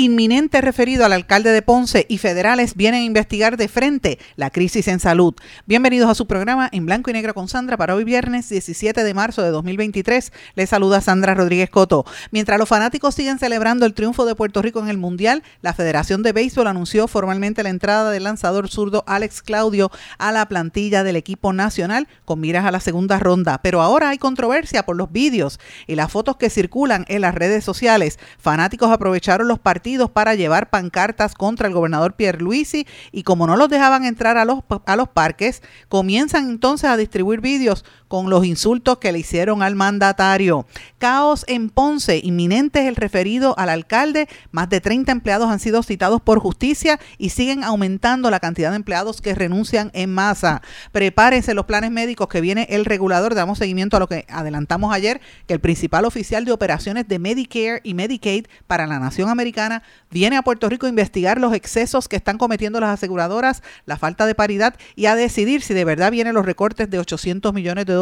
Inminente referido al alcalde de Ponce y federales vienen a investigar de frente la crisis en salud. Bienvenidos a su programa en blanco y negro con Sandra para hoy viernes 17 de marzo de 2023. Les saluda Sandra Rodríguez Coto. Mientras los fanáticos siguen celebrando el triunfo de Puerto Rico en el Mundial, la Federación de Béisbol anunció formalmente la entrada del lanzador zurdo Alex Claudio a la plantilla del equipo nacional con miras a la segunda ronda. Pero ahora hay controversia por los vídeos y las fotos que circulan en las redes sociales. Fanáticos aprovecharon los partidos para llevar pancartas contra el gobernador Pierre Luisi y como no los dejaban entrar a los, a los parques, comienzan entonces a distribuir vídeos con los insultos que le hicieron al mandatario. Caos en Ponce, inminente es el referido al alcalde. Más de 30 empleados han sido citados por justicia y siguen aumentando la cantidad de empleados que renuncian en masa. Prepárense los planes médicos que viene el regulador. Damos seguimiento a lo que adelantamos ayer, que el principal oficial de operaciones de Medicare y Medicaid para la nación americana viene a Puerto Rico a investigar los excesos que están cometiendo las aseguradoras, la falta de paridad y a decidir si de verdad vienen los recortes de 800 millones de dólares.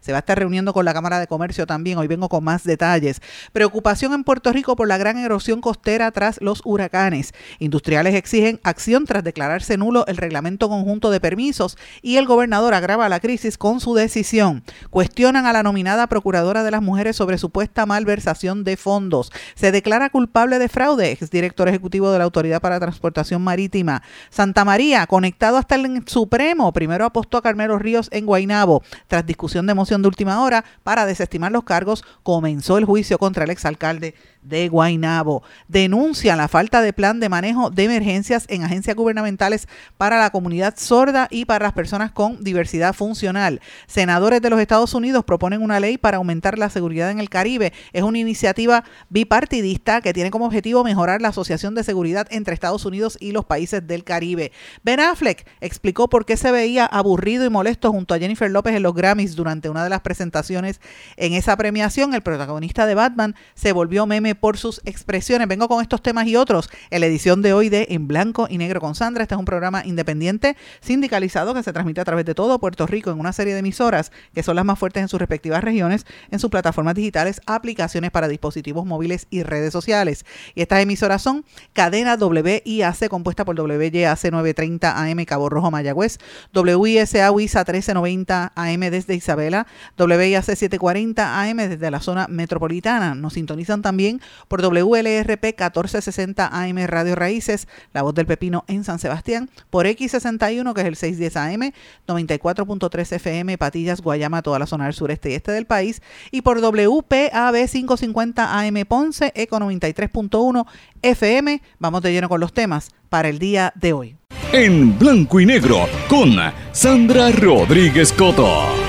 Se va a estar reuniendo con la Cámara de Comercio también. Hoy vengo con más detalles. Preocupación en Puerto Rico por la gran erosión costera tras los huracanes. Industriales exigen acción tras declararse nulo el reglamento conjunto de permisos y el gobernador agrava la crisis con su decisión. Cuestionan a la nominada Procuradora de las Mujeres sobre supuesta malversación de fondos. Se declara culpable de fraude, exdirector ejecutivo de la Autoridad para Transportación Marítima. Santa María, conectado hasta el Supremo, primero apostó a Carmelo Ríos en Guainabo. Tras de moción de última hora para desestimar los cargos, comenzó el juicio contra el exalcalde de Guainabo. Denuncian la falta de plan de manejo de emergencias en agencias gubernamentales para la comunidad sorda y para las personas con diversidad funcional. Senadores de los Estados Unidos proponen una ley para aumentar la seguridad en el Caribe. Es una iniciativa bipartidista que tiene como objetivo mejorar la asociación de seguridad entre Estados Unidos y los países del Caribe. Ben Affleck explicó por qué se veía aburrido y molesto junto a Jennifer López en los Grammys durante una de las presentaciones en esa premiación. El protagonista de Batman se volvió meme por sus expresiones. Vengo con estos temas y otros en la edición de hoy de En Blanco y Negro con Sandra. Este es un programa independiente sindicalizado que se transmite a través de todo Puerto Rico en una serie de emisoras que son las más fuertes en sus respectivas regiones, en sus plataformas digitales, aplicaciones para dispositivos móviles y redes sociales. Y estas emisoras son Cadena WIAC compuesta por WYAC 930 AM Cabo Rojo Mayagüez, WISA WISA 1390 AM desde Isabela, WIAC 740 AM desde la zona metropolitana. Nos sintonizan también por WLRP 1460 AM Radio Raíces, La Voz del Pepino en San Sebastián, por X61 que es el 610 AM, 94.3 FM Patillas, Guayama, toda la zona del sureste y este del país, y por WPAB 550 AM Ponce, Eco 93.1 FM. Vamos de lleno con los temas para el día de hoy. En blanco y negro con Sandra Rodríguez Coto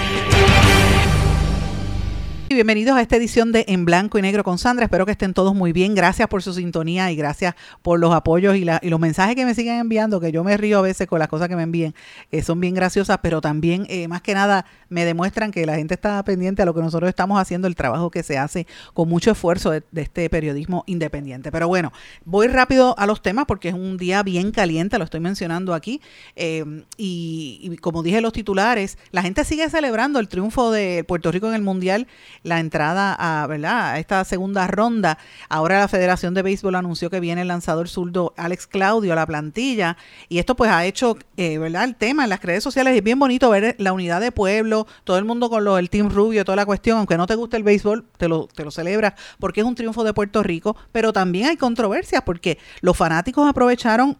bienvenidos a esta edición de En Blanco y Negro con Sandra. Espero que estén todos muy bien. Gracias por su sintonía y gracias por los apoyos y, los mensajes que me siguen enviando, que yo me río a veces con las cosas que me envíen, que son bien graciosas, pero también, eh, más que nada, me demuestran que la gente está pendiente a lo que nosotros estamos haciendo, el trabajo que se hace con mucho esfuerzo de, este periodismo independiente. Pero bueno, voy rápido a los temas porque es un día bien caliente, lo estoy mencionando aquí. Eh, y, y como dije los titulares, la gente sigue celebrando el triunfo de Puerto Rico en el Mundial la entrada a, ¿verdad? a esta segunda ronda. Ahora la Federación de Béisbol anunció que viene el lanzador zurdo Alex Claudio a la plantilla y esto pues ha hecho eh, ¿verdad? el tema en las redes sociales. Es bien bonito ver la unidad de pueblo, todo el mundo con lo, el Team Rubio, toda la cuestión, aunque no te guste el béisbol, te lo, te lo celebras porque es un triunfo de Puerto Rico, pero también hay controversias porque los fanáticos aprovecharon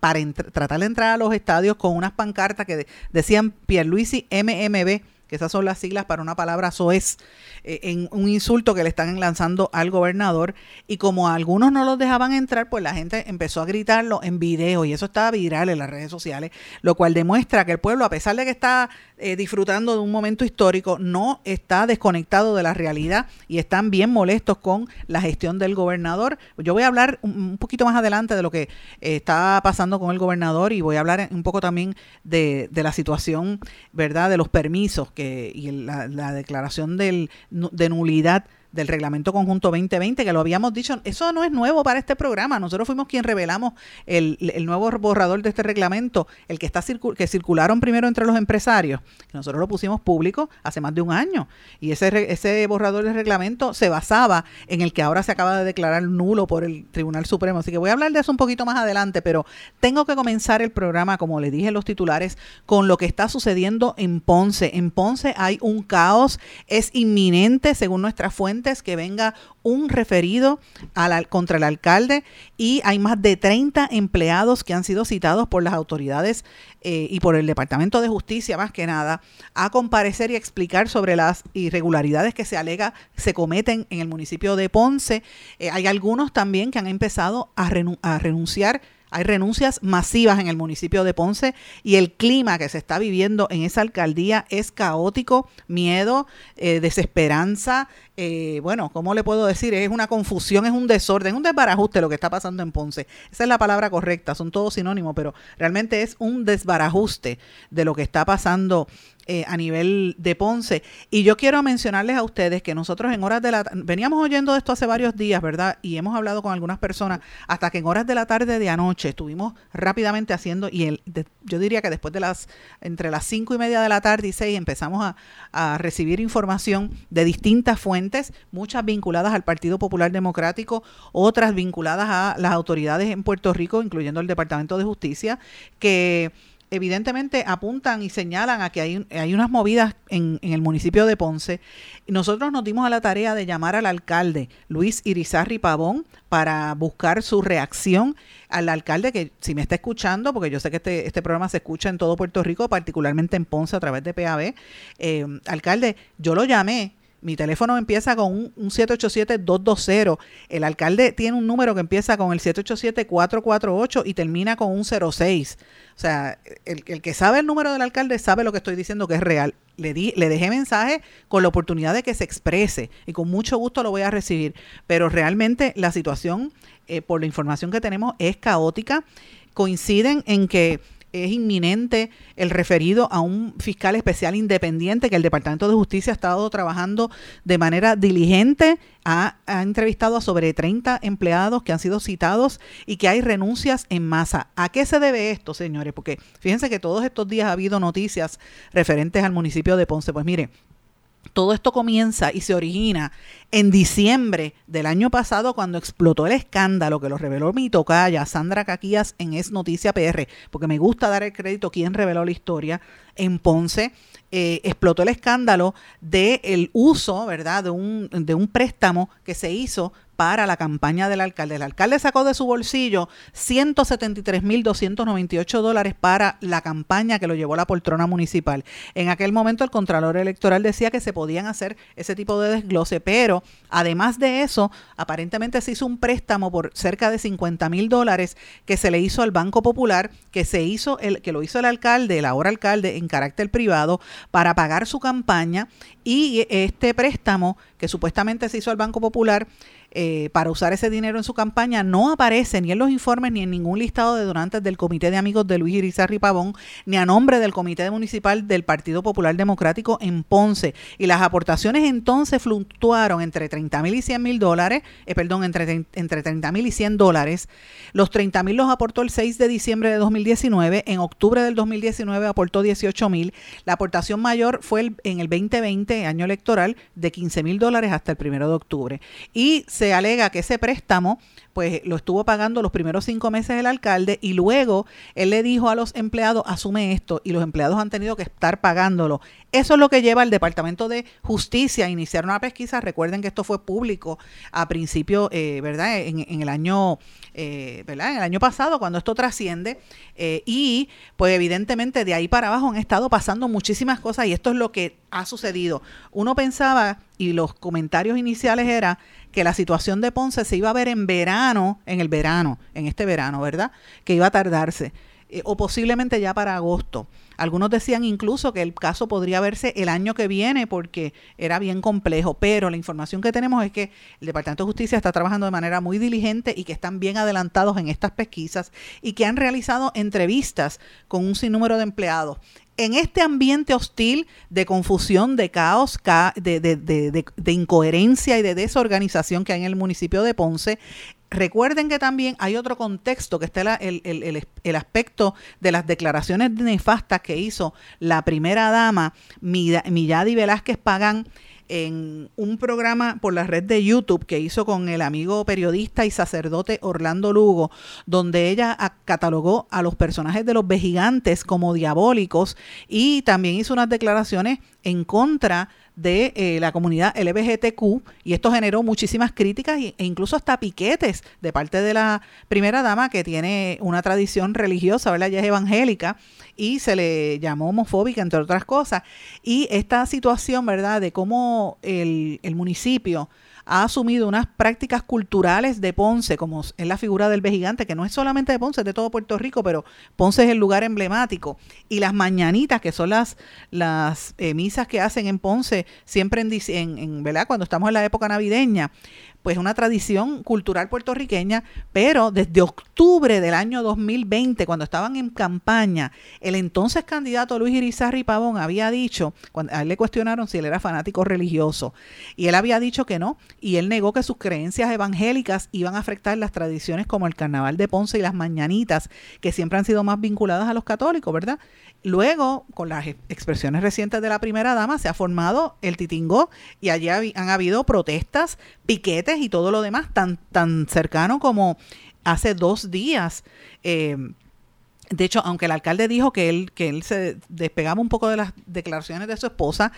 para tratar de entrar a los estadios con unas pancartas que decían Pierluisi MMB que esas son las siglas para una palabra soez, eh, en un insulto que le están lanzando al gobernador. Y como algunos no los dejaban entrar, pues la gente empezó a gritarlo en video y eso estaba viral en las redes sociales, lo cual demuestra que el pueblo, a pesar de que está eh, disfrutando de un momento histórico, no está desconectado de la realidad y están bien molestos con la gestión del gobernador. Yo voy a hablar un, poquito más adelante de lo que eh, está pasando con el gobernador y voy a hablar un poco también de, de la situación, ¿verdad?, de los permisos que, y la, la declaración del, de nulidad del Reglamento Conjunto 2020, que lo habíamos dicho, eso no es nuevo para este programa. Nosotros fuimos quien revelamos el, nuevo borrador de este reglamento, el que está que circularon primero entre los empresarios, nosotros lo pusimos público hace más de un año. Y ese, ese borrador de reglamento se basaba en el que ahora se acaba de declarar nulo por el Tribunal Supremo. Así que voy a hablar de eso un poquito más adelante, pero tengo que comenzar el programa, como le dije en los titulares, con lo que está sucediendo en Ponce. En Ponce hay un caos, es inminente, según nuestra fuente que venga un referido contra el alcalde y hay más de 30 empleados que han sido citados por las autoridades eh, y por el Departamento de Justicia más que nada a comparecer y explicar sobre las irregularidades que se alega se cometen en el municipio de Ponce. Eh, hay algunos también que han empezado a, a renunciar hay renuncias masivas en el municipio de Ponce y el clima que se está viviendo en esa alcaldía es caótico, miedo, eh, desesperanza. Eh, bueno, ¿cómo le puedo decir? Es una confusión, es un desorden, es un desbarajuste lo que está pasando en Ponce. Esa es la palabra correcta, son todos sinónimos, pero realmente es un desbarajuste de lo que está pasando eh, a nivel de Ponce. Y yo quiero mencionarles a ustedes que nosotros en horas de la veníamos oyendo de esto hace varios días, ¿verdad? Y hemos hablado con algunas personas hasta que en horas de la tarde de anoche estuvimos rápidamente haciendo, y el, yo diría que después de las, entre las cinco y media de la tarde y seis empezamos a, a recibir información de distintas fuentes, muchas vinculadas al Partido Popular Democrático, otras vinculadas a las autoridades en Puerto Rico, incluyendo el Departamento de Justicia, que evidentemente apuntan y señalan a que hay, hay unas movidas en, el municipio de Ponce. Nosotros nos dimos a la tarea de llamar al alcalde Luis Irizarri Pavón para buscar su reacción al alcalde que si me está escuchando, porque yo sé que este, este programa se escucha en todo Puerto Rico, particularmente en Ponce a través de PAB, eh, alcalde, yo lo llamé mi teléfono empieza con un, 787-220. El alcalde tiene un número que empieza con el 787-448 y termina con un 06. O sea, el, que sabe el número del alcalde sabe lo que estoy diciendo que es real. Le, di, le dejé mensaje con la oportunidad de que se exprese y con mucho gusto lo voy a recibir. Pero realmente la situación, eh, por la información que tenemos, es caótica. Coinciden en que es inminente el referido a un fiscal especial independiente que el Departamento de Justicia ha estado trabajando de manera diligente, ha, entrevistado a sobre 30 empleados que han sido citados y que hay renuncias en masa. ¿A qué se debe esto, señores? Porque fíjense que todos estos días ha habido noticias referentes al municipio de Ponce. Pues mire, todo esto comienza y se origina en diciembre del año pasado cuando explotó el escándalo que lo reveló mi tocaya Sandra Caquías en Es Noticia PR, porque me gusta dar el crédito quien reveló la historia en Ponce. Eh, explotó el escándalo del el uso, ¿verdad?, de un, de un préstamo que se hizo para la campaña del alcalde. El alcalde sacó de su bolsillo 173.298 dólares para la campaña que lo llevó la poltrona municipal. En aquel momento el Contralor Electoral decía que se podían hacer ese tipo de desglose, pero además de eso, aparentemente se hizo un préstamo por cerca de 50 mil dólares que se le hizo al Banco Popular, que se hizo el, que lo hizo el alcalde, el ahora alcalde, en carácter privado, para pagar su campaña, y este préstamo que supuestamente se hizo al Banco Popular eh, para usar ese dinero en su campaña no aparece ni en los informes ni en ningún listado de donantes del Comité de Amigos de Luis Irizarri Pavón, ni a nombre del Comité Municipal del Partido Popular Democrático en Ponce. Y las aportaciones entonces fluctuaron entre 30 mil y 100 mil dólares, eh, perdón, entre, entre 30 mil y 100 dólares. Los 30 mil los aportó el 6 de diciembre de 2019. En octubre del 2019 aportó 18 mil. La aportación mayor fue en el 2020, año electoral, de 15 mil dólares hasta el primero de octubre. Y se se alega que ese préstamo pues lo estuvo pagando los primeros cinco meses el alcalde y luego él le dijo a los empleados, asume esto, y los empleados han tenido que estar pagándolo Eso es lo que lleva al Departamento de Justicia a iniciar una pesquisa. Recuerden que esto fue público a principio, eh, ¿verdad? En, el año, eh, ¿verdad? En el año pasado, cuando esto trasciende. Eh, y pues evidentemente de ahí para abajo han estado pasando muchísimas cosas y esto es lo que ha sucedido. Uno pensaba, y los comentarios iniciales era que la situación de Ponce se iba a ver en verano, en el verano, en este verano, ¿verdad? Que iba a tardarse. Eh, o posiblemente ya para agosto. Algunos decían incluso que el caso podría verse el año que viene porque era bien complejo, pero la información que tenemos es que el Departamento de Justicia está trabajando de manera muy diligente y que están bien adelantados en estas pesquisas y que han realizado entrevistas con un sinnúmero de empleados en este ambiente hostil de confusión, de caos, de, de, de, de, incoherencia y de desorganización que hay en el municipio de Ponce, Recuerden que también hay otro contexto, que está el, el, aspecto de las declaraciones nefastas que hizo la primera dama, Milladi Velázquez Pagán, en un programa por la red de YouTube que hizo con el amigo periodista y sacerdote Orlando Lugo, donde ella catalogó a los personajes de los vejigantes como diabólicos y también hizo unas declaraciones en contra de eh, la comunidad LBGTQ y esto generó muchísimas críticas e incluso hasta piquetes de parte de la primera dama que tiene una tradición religiosa, ¿verdad? Ella es evangélica y se le llamó homofóbica, entre otras cosas. Y esta situación, ¿verdad? De cómo el, el municipio ha asumido unas prácticas culturales de Ponce, como es la figura del gigante, que no es solamente de Ponce, es de todo Puerto Rico, pero Ponce es el lugar emblemático. Y las mañanitas, que son las, las eh, misas que hacen en Ponce, siempre en, en, en, ¿verdad? Cuando estamos en la época navideña, pues una tradición cultural puertorriqueña, pero desde octubre del año 2020, cuando estaban en campaña, el entonces candidato Luis Irizarri Pavón había dicho, cuando a él le cuestionaron si él era fanático religioso, y él había dicho que no, y él negó que sus creencias evangélicas iban a afectar las tradiciones como el carnaval de Ponce y las mañanitas, que siempre han sido más vinculadas a los católicos, ¿verdad? Luego, con las expresiones recientes de la primera dama, se ha formado el titingo y allí han habido protestas, piquetes y todo lo demás tan, tan cercano como hace dos días. Eh, de hecho, aunque el alcalde dijo que él, que él se despegaba un poco de las declaraciones de su esposa,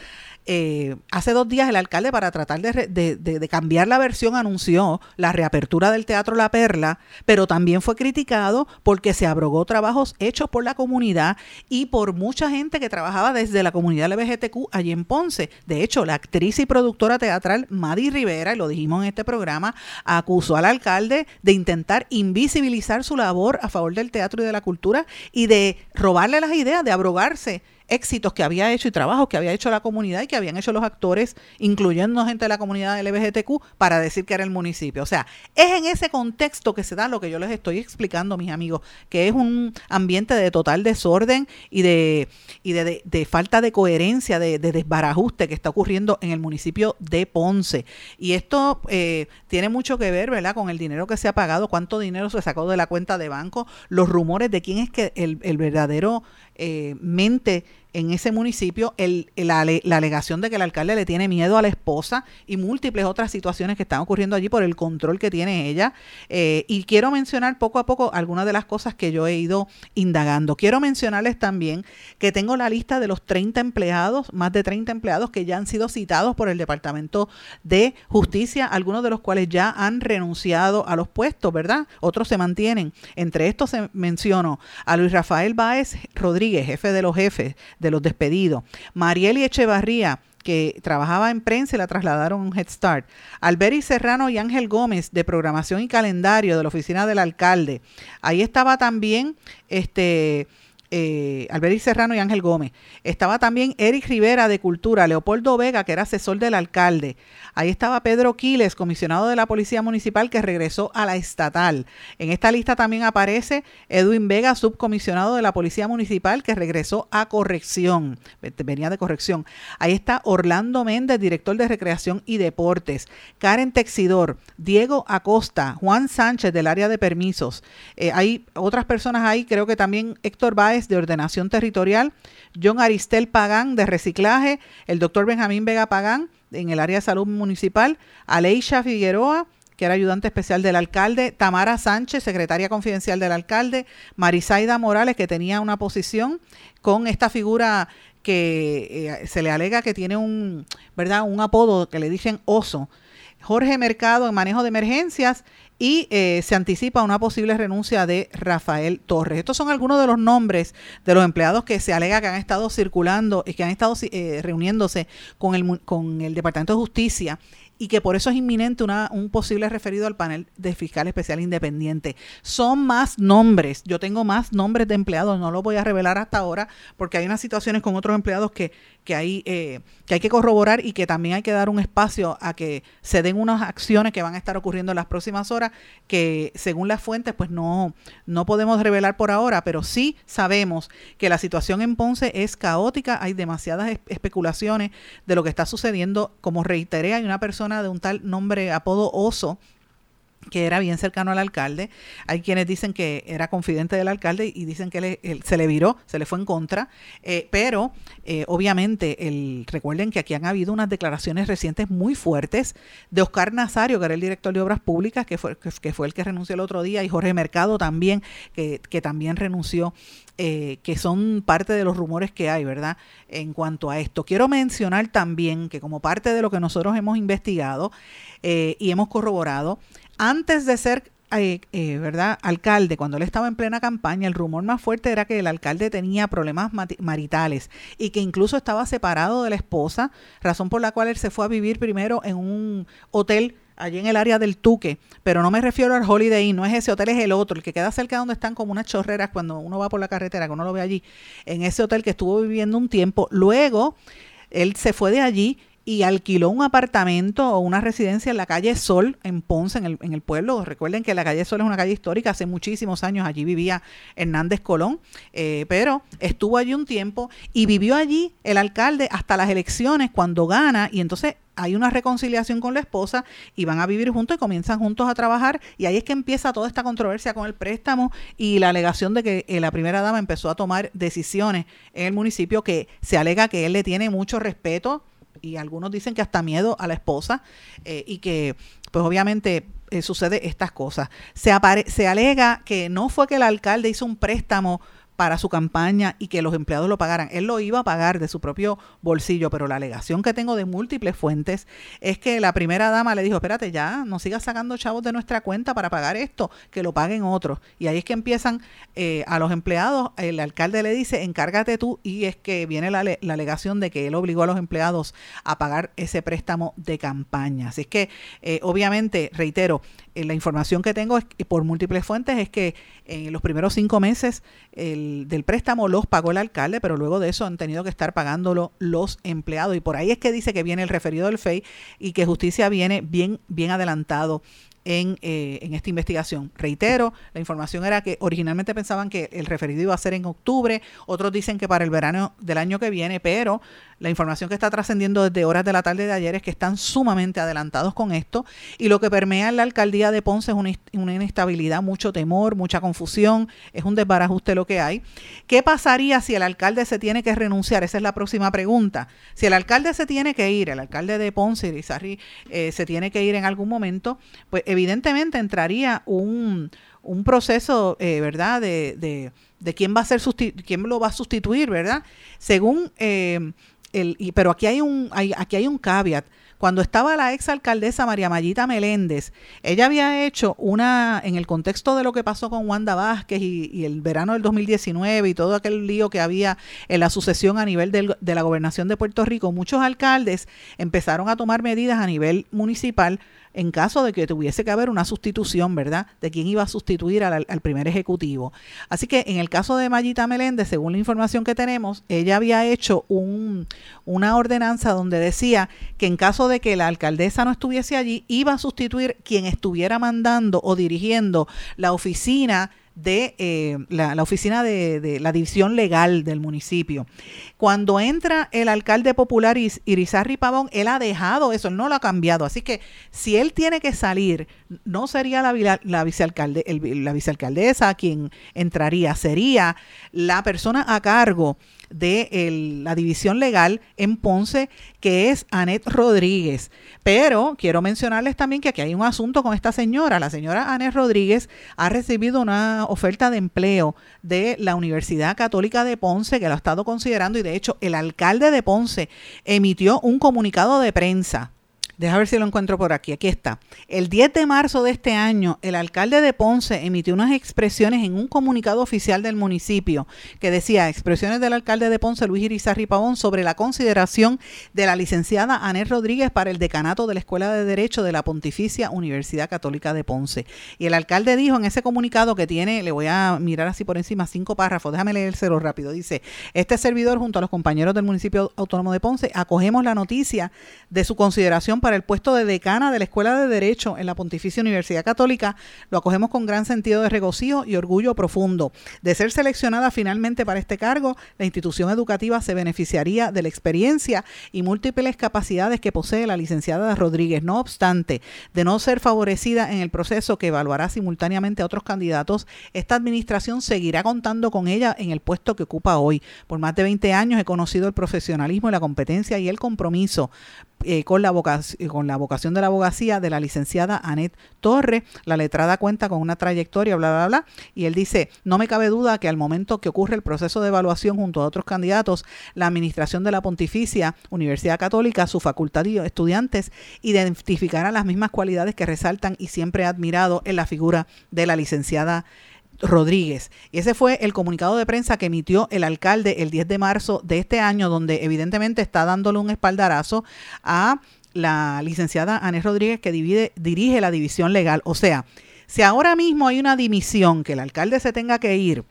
eh, hace dos días el alcalde para tratar de, cambiar la versión anunció la reapertura del Teatro La Perla, pero también fue criticado porque se abrogó trabajos hechos por la comunidad y por mucha gente que trabajaba desde la comunidad LGBTQ allí en Ponce. De hecho, la actriz y productora teatral Madi Rivera, y lo dijimos en este programa, acusó al alcalde de intentar invisibilizar su labor a favor del teatro y de la cultura y de robarle las ideas, de abrogarse éxitos que había hecho y trabajos que había hecho la comunidad y que habían hecho los actores, incluyendo gente de la comunidad LGBTQ, para decir que era el municipio. O sea, es en ese contexto que se da lo que yo les estoy explicando, mis amigos, que es un ambiente de total desorden y de, y de, falta de coherencia, de, desbarajuste que está ocurriendo en el municipio de Ponce. Y esto eh, tiene mucho que ver, ¿verdad?, con el dinero que se ha pagado, cuánto dinero se sacó de la cuenta de banco, los rumores de quién es que el, el verdadero eh, mente en ese municipio el, la, alegación de que el alcalde le tiene miedo a la esposa y múltiples otras situaciones que están ocurriendo allí por el control que tiene ella. Eh, y quiero mencionar poco a poco algunas de las cosas que yo he ido indagando. Quiero mencionarles también que tengo la lista de los 30 empleados, más de 30 empleados que ya han sido citados por el Departamento de Justicia, algunos de los cuales ya han renunciado a los puestos, ¿verdad? Otros se mantienen. Entre estos se menciono a Luis Rafael Báez Rodríguez, jefe de los jefes los despedidos. Marieli Echevarría, que trabajaba en prensa y la trasladaron a Head Start. Alberi Serrano y Ángel Gómez, de programación y calendario de la oficina del alcalde. Ahí estaba también este eh, Alberis Serrano y Ángel Gómez. Estaba también Eric Rivera de Cultura, Leopoldo Vega, que era asesor del alcalde. Ahí estaba Pedro Quiles, comisionado de la Policía Municipal, que regresó a la estatal. En esta lista también aparece Edwin Vega, subcomisionado de la Policía Municipal, que regresó a corrección. Venía de corrección. Ahí está Orlando Méndez, director de Recreación y Deportes. Karen Texidor, Diego Acosta, Juan Sánchez del área de permisos. Eh, hay otras personas ahí, creo que también Héctor De Ordenación Territorial, John Aristel Pagán de Reciclaje, el doctor Benjamín Vega Pagán en el área de salud municipal, Aleisha Figueroa, que era ayudante especial del alcalde, Tamara Sánchez, secretaria confidencial del alcalde, Marisaida Morales, que tenía una posición con esta figura que eh, se le alega que tiene un, ¿verdad? Un apodo que le dicen oso. Jorge Mercado en manejo de emergencias y eh, se anticipa una posible renuncia de Rafael Torres. Estos son algunos de los nombres de los empleados que se alega que han estado circulando y que han estado eh, reuniéndose con el, con el Departamento de Justicia y que por eso es inminente una, un posible referido al panel de fiscal especial independiente. Son más nombres, yo tengo más nombres de empleados, no lo voy a revelar hasta ahora porque hay unas situaciones con otros empleados que, que, hay, eh, que hay que corroborar y que también hay que dar un espacio a que se den unas acciones que van a estar ocurriendo en las próximas horas que según las fuentes pues no, no podemos revelar por ahora, pero sí sabemos que la situación en Ponce es caótica, hay demasiadas especulaciones de lo que está sucediendo, como reiteré, hay una persona de un tal nombre, apodo Oso, que era bien cercano al alcalde. Hay quienes dicen que era confidente del alcalde y dicen que se le viró, se le fue en contra. Eh, pero eh, obviamente, el, recuerden que aquí han habido unas declaraciones recientes muy fuertes de Oscar Nazario, que era el director de Obras Públicas, que fue, que, fue el que renunció el otro día, y Jorge Mercado también, que, que también renunció eh, que son parte de los rumores que hay, ¿verdad? En cuanto a esto. Quiero mencionar también que como parte de lo que nosotros hemos investigado y hemos corroborado, antes de ser eh, ¿verdad? alcalde, cuando él estaba en plena campaña, el rumor más fuerte era que el alcalde tenía problemas maritales y que incluso estaba separado de la esposa, razón por la cual él se fue a vivir primero en un hotel allí en el área del Tuque, pero no me refiero al Holiday Inn, no es ese hotel, es el otro, el que queda cerca donde están como unas chorreras cuando uno va por la carretera, que uno lo ve allí, en ese hotel que estuvo viviendo un tiempo. Luego, él se fue de allí y alquiló un apartamento o una residencia en la calle Sol, en Ponce, en el, en el, pueblo. Recuerden que la calle Sol es una calle histórica, hace muchísimos años allí vivía Hernández Colón, eh, pero estuvo allí un tiempo y vivió allí el alcalde hasta las elecciones cuando gana y entonces hay una reconciliación con la esposa y van a vivir juntos y comienzan juntos a trabajar y ahí es que empieza toda esta controversia con el préstamo y la alegación de que eh, la primera dama empezó a tomar decisiones en el municipio que se alega que él le tiene mucho respeto y algunos dicen que hasta miedo a la esposa eh, y que pues obviamente eh, sucede estas cosas. Se, se alega que no fue que el alcalde hizo un préstamo para su campaña y que los empleados lo pagaran. Él lo iba a pagar de su propio bolsillo, pero la alegación que tengo de múltiples fuentes es que la primera dama le dijo, espérate ya, no sigas sacando chavos de nuestra cuenta para pagar esto, que lo paguen otros. Y ahí es que empiezan eh, a los empleados, el alcalde le dice, encárgate tú, y es que viene la, la, alegación de que él obligó a los empleados a pagar ese préstamo de campaña. Así es que, eh, obviamente, reitero, la información que tengo es, por múltiples fuentes es que en los primeros cinco meses el, del préstamo los pagó el alcalde, pero luego de eso han tenido que estar pagándolo los empleados. Y por ahí es que dice que viene el referido del FEI y que justicia viene bien, bien adelantado en, eh, en, esta investigación. Reitero, la información era que originalmente pensaban que el referido iba a ser en octubre, otros dicen que para el verano del año que viene, pero la información que está trascendiendo desde horas de la tarde de ayer es que están sumamente adelantados con esto y lo que permea en la alcaldía de Ponce es una, inestabilidad, mucho temor, mucha confusión, es un desbarajuste lo que hay. ¿Qué pasaría si el alcalde se tiene que renunciar? Esa es la próxima pregunta. Si el alcalde se tiene que ir, el alcalde de Ponce, Rizarri, eh, se tiene que ir en algún momento, pues evidentemente entraría un, un proceso, eh, ¿verdad?, de, de, de, quién va a ser quién lo va a sustituir, ¿verdad? Según eh, pero aquí hay un, hay, aquí hay un caveat. Cuando estaba la ex alcaldesa María Mayita Meléndez, ella había hecho una, en el contexto de lo que pasó con Wanda Vázquez y, el verano del 2019 y todo aquel lío que había en la sucesión a nivel de la gobernación de Puerto Rico, muchos alcaldes empezaron a tomar medidas a nivel municipal en caso de que tuviese que haber una sustitución, ¿verdad? De quién iba a sustituir al, primer ejecutivo. Así que en el caso de Mayita Meléndez, según la información que tenemos, ella había hecho un, una ordenanza donde decía que en caso de que la alcaldesa no estuviese allí, iba a sustituir quien estuviera mandando o dirigiendo la oficina de eh, la, oficina de, la división legal del municipio. Cuando entra el alcalde popular Irizarri Pavón, él ha dejado eso, él no lo ha cambiado. Así que si él tiene que salir, no sería la, la, vicealcalde, la vicealcaldesa quien entraría, sería la persona a cargo de la división legal en Ponce, que es Anet Rodríguez. Pero quiero mencionarles también que aquí hay un asunto con esta señora. La señora Anet Rodríguez ha recibido una oferta de empleo de la Universidad Católica de Ponce, que lo ha estado considerando, y de hecho el alcalde de Ponce emitió un comunicado de prensa Deja ver si lo encuentro por aquí. Aquí está. El 10 de marzo de este año, el alcalde de Ponce emitió unas expresiones en un comunicado oficial del municipio que decía expresiones del alcalde de Ponce, Luis Irizarri Pavón, sobre la consideración de la licenciada Anel Rodríguez para el decanato de la Escuela de Derecho de la Pontificia Universidad Católica de Ponce. Y el alcalde dijo en ese comunicado que tiene, le voy a mirar así por encima, cinco párrafos, déjame leérselo rápido. Dice, este servidor junto a los compañeros del municipio autónomo de Ponce acogemos la noticia de su consideración para el puesto de decana de la Escuela de Derecho en la Pontificia Universidad Católica, lo acogemos con gran sentido de regocijo y orgullo profundo. De ser seleccionada finalmente para este cargo, la institución educativa se beneficiaría de la experiencia y múltiples capacidades que posee la licenciada Rodríguez. No obstante, de no ser favorecida en el proceso que evaluará simultáneamente a otros candidatos, esta administración seguirá contando con ella en el puesto que ocupa hoy. Por más de 20 años he conocido el profesionalismo la competencia y el compromiso eh, con, la vocación, con la vocación de la abogacía de la licenciada Anet Torre. La letrada cuenta con una trayectoria, bla, bla, bla. Y él dice, no me cabe duda que al momento que ocurre el proceso de evaluación junto a otros candidatos, la administración de la Pontificia Universidad Católica, su facultad y estudiantes identificarán las mismas cualidades que resaltan y siempre he admirado en la figura de la licenciada Rodríguez. Y ese fue el comunicado de prensa que emitió el alcalde el 10 de marzo de este año, donde evidentemente está dándole un espaldarazo a la licenciada Anés Rodríguez que dirige la división legal. O sea, si ahora mismo hay una dimisión que el alcalde se tenga que ir,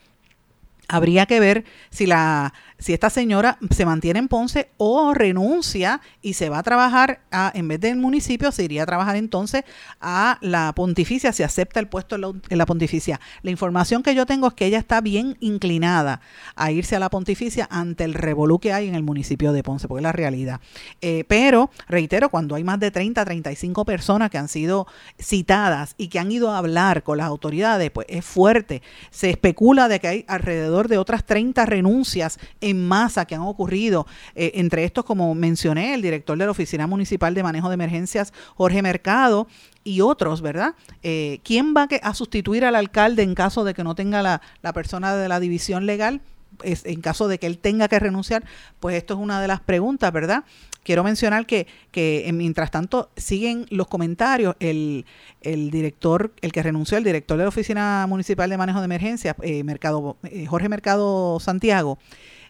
habría que ver si la si esta señora se mantiene en Ponce o renuncia y se va a trabajar a, en vez del municipio, se iría a trabajar entonces a la pontificia, se acepta el puesto en la, pontificia. La información que yo tengo es que ella está bien inclinada a irse a la pontificia ante el revolú que hay en el municipio de Ponce, porque es la realidad. Eh, pero, reitero, cuando hay más de 30, 35 personas que han sido citadas y que han ido a hablar con las autoridades, pues es fuerte. Se especula de que hay alrededor de otras 30 renuncias en masa que han ocurrido. Eh, entre estos, como mencioné, el director de la Oficina Municipal de Manejo de Emergencias, Jorge Mercado, y otros, ¿verdad? Eh, ¿Quién va a sustituir al alcalde en caso de que no tenga la, la persona de la división legal? Es, en caso de que él tenga que renunciar, pues esto es una de las preguntas, ¿verdad? Quiero mencionar que, que mientras tanto siguen los comentarios, el, el, director, el que renunció, el director de la Oficina Municipal de Manejo de Emergencias, eh, Mercado, Jorge Mercado Santiago,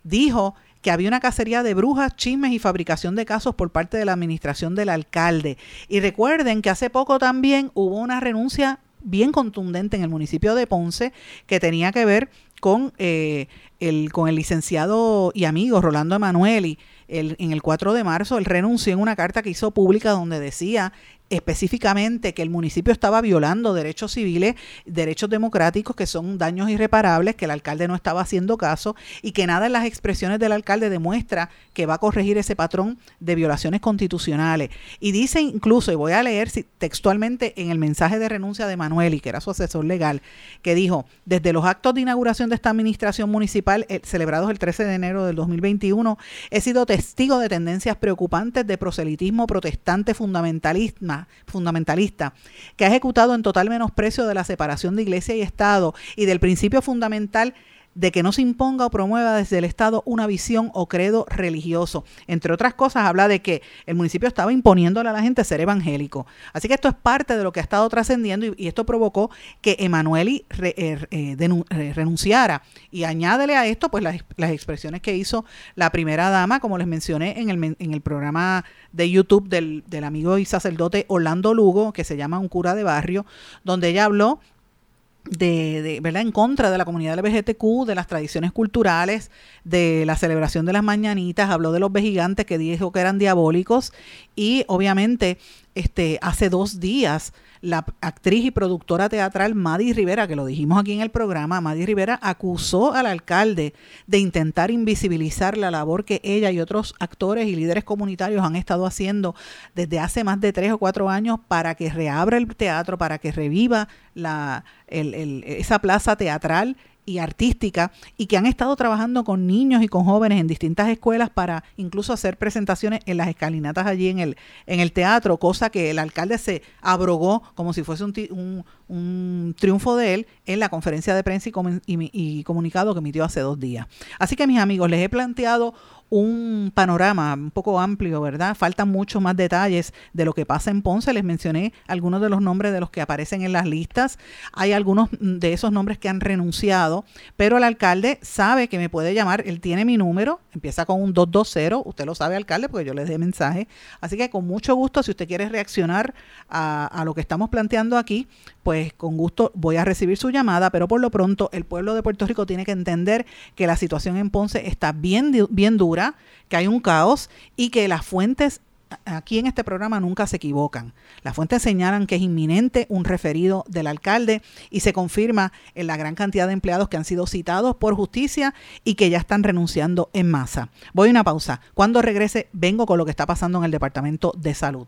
dijo que había una cacería de brujas, chismes y fabricación de casos por parte de la administración del alcalde. Y recuerden que hace poco también hubo una renuncia bien contundente en el municipio de Ponce que tenía que ver con, eh, el, con el licenciado y amigo Rolando Emanueli. El, en el 4 de marzo, él renunció en una carta que hizo pública donde decía específicamente que el municipio estaba violando derechos civiles, derechos democráticos que son daños irreparables, que el alcalde no estaba haciendo caso y que nada en las expresiones del alcalde demuestra que va a corregir ese patrón de violaciones constitucionales. Y dice incluso, y voy a leer textualmente en el mensaje de renuncia de Manuel, y que era su asesor legal, que dijo, desde los actos de inauguración de esta administración municipal eh, celebrados el 13 de enero del 2021, he sido testigo de tendencias preocupantes de proselitismo protestante fundamentalista fundamentalista, que ha ejecutado en total menosprecio de la separación de iglesia y Estado y del principio fundamental de que no se imponga o promueva desde el Estado una visión o credo religioso. Entre otras cosas, habla de que el municipio estaba imponiéndole a la gente ser evangélico. Así que esto es parte de lo que ha estado trascendiendo y, esto provocó que Emanueli eh, eh, eh, renunciara. Y añádele a esto, pues las, expresiones que hizo la primera dama, como les mencioné en el, en el programa de YouTube del, del amigo y sacerdote Orlando Lugo, que se llama Un cura de barrio, donde ella habló de, de, ¿verdad? en contra de la comunidad LGBTQ, de las tradiciones culturales, de la celebración de las mañanitas, habló de los vejigantes que dijo que eran diabólicos y obviamente este, hace dos días la actriz y productora teatral Madi Rivera, que lo dijimos aquí en el programa, Madi Rivera acusó al alcalde de intentar invisibilizar la labor que ella y otros actores y líderes comunitarios han estado haciendo desde hace más de tres o cuatro años para que reabra el teatro, para que reviva la, esa plaza teatral y artística y que han estado trabajando con niños y con jóvenes en distintas escuelas para incluso hacer presentaciones en las escalinatas allí en el, en el teatro, cosa que el alcalde se abrogó como si fuese un, un, triunfo de él en la conferencia de prensa y, y comunicado que emitió hace dos días. Así que mis amigos, les he planteado un panorama un poco amplio, ¿verdad? Faltan muchos más detalles de lo que pasa en Ponce. Les mencioné algunos de los nombres de los que aparecen en las listas. Hay algunos de esos nombres que han renunciado, pero el alcalde sabe que me puede llamar. Él tiene mi número, empieza con un 220. Usted lo sabe, alcalde, porque yo le dé mensaje. Así que con mucho gusto, si usted quiere reaccionar a, a lo que estamos planteando aquí, pues con gusto voy a recibir su llamada, pero por lo pronto el pueblo de Puerto Rico tiene que entender que la situación en Ponce está bien, bien dura, que hay un caos y que las fuentes aquí en este programa nunca se equivocan. Las fuentes señalan que es inminente un referido del alcalde y se confirma en la gran cantidad de empleados que han sido citados por justicia y que ya están renunciando en masa. Voy a una pausa. Cuando regrese vengo con lo que está pasando en el Departamento de Salud.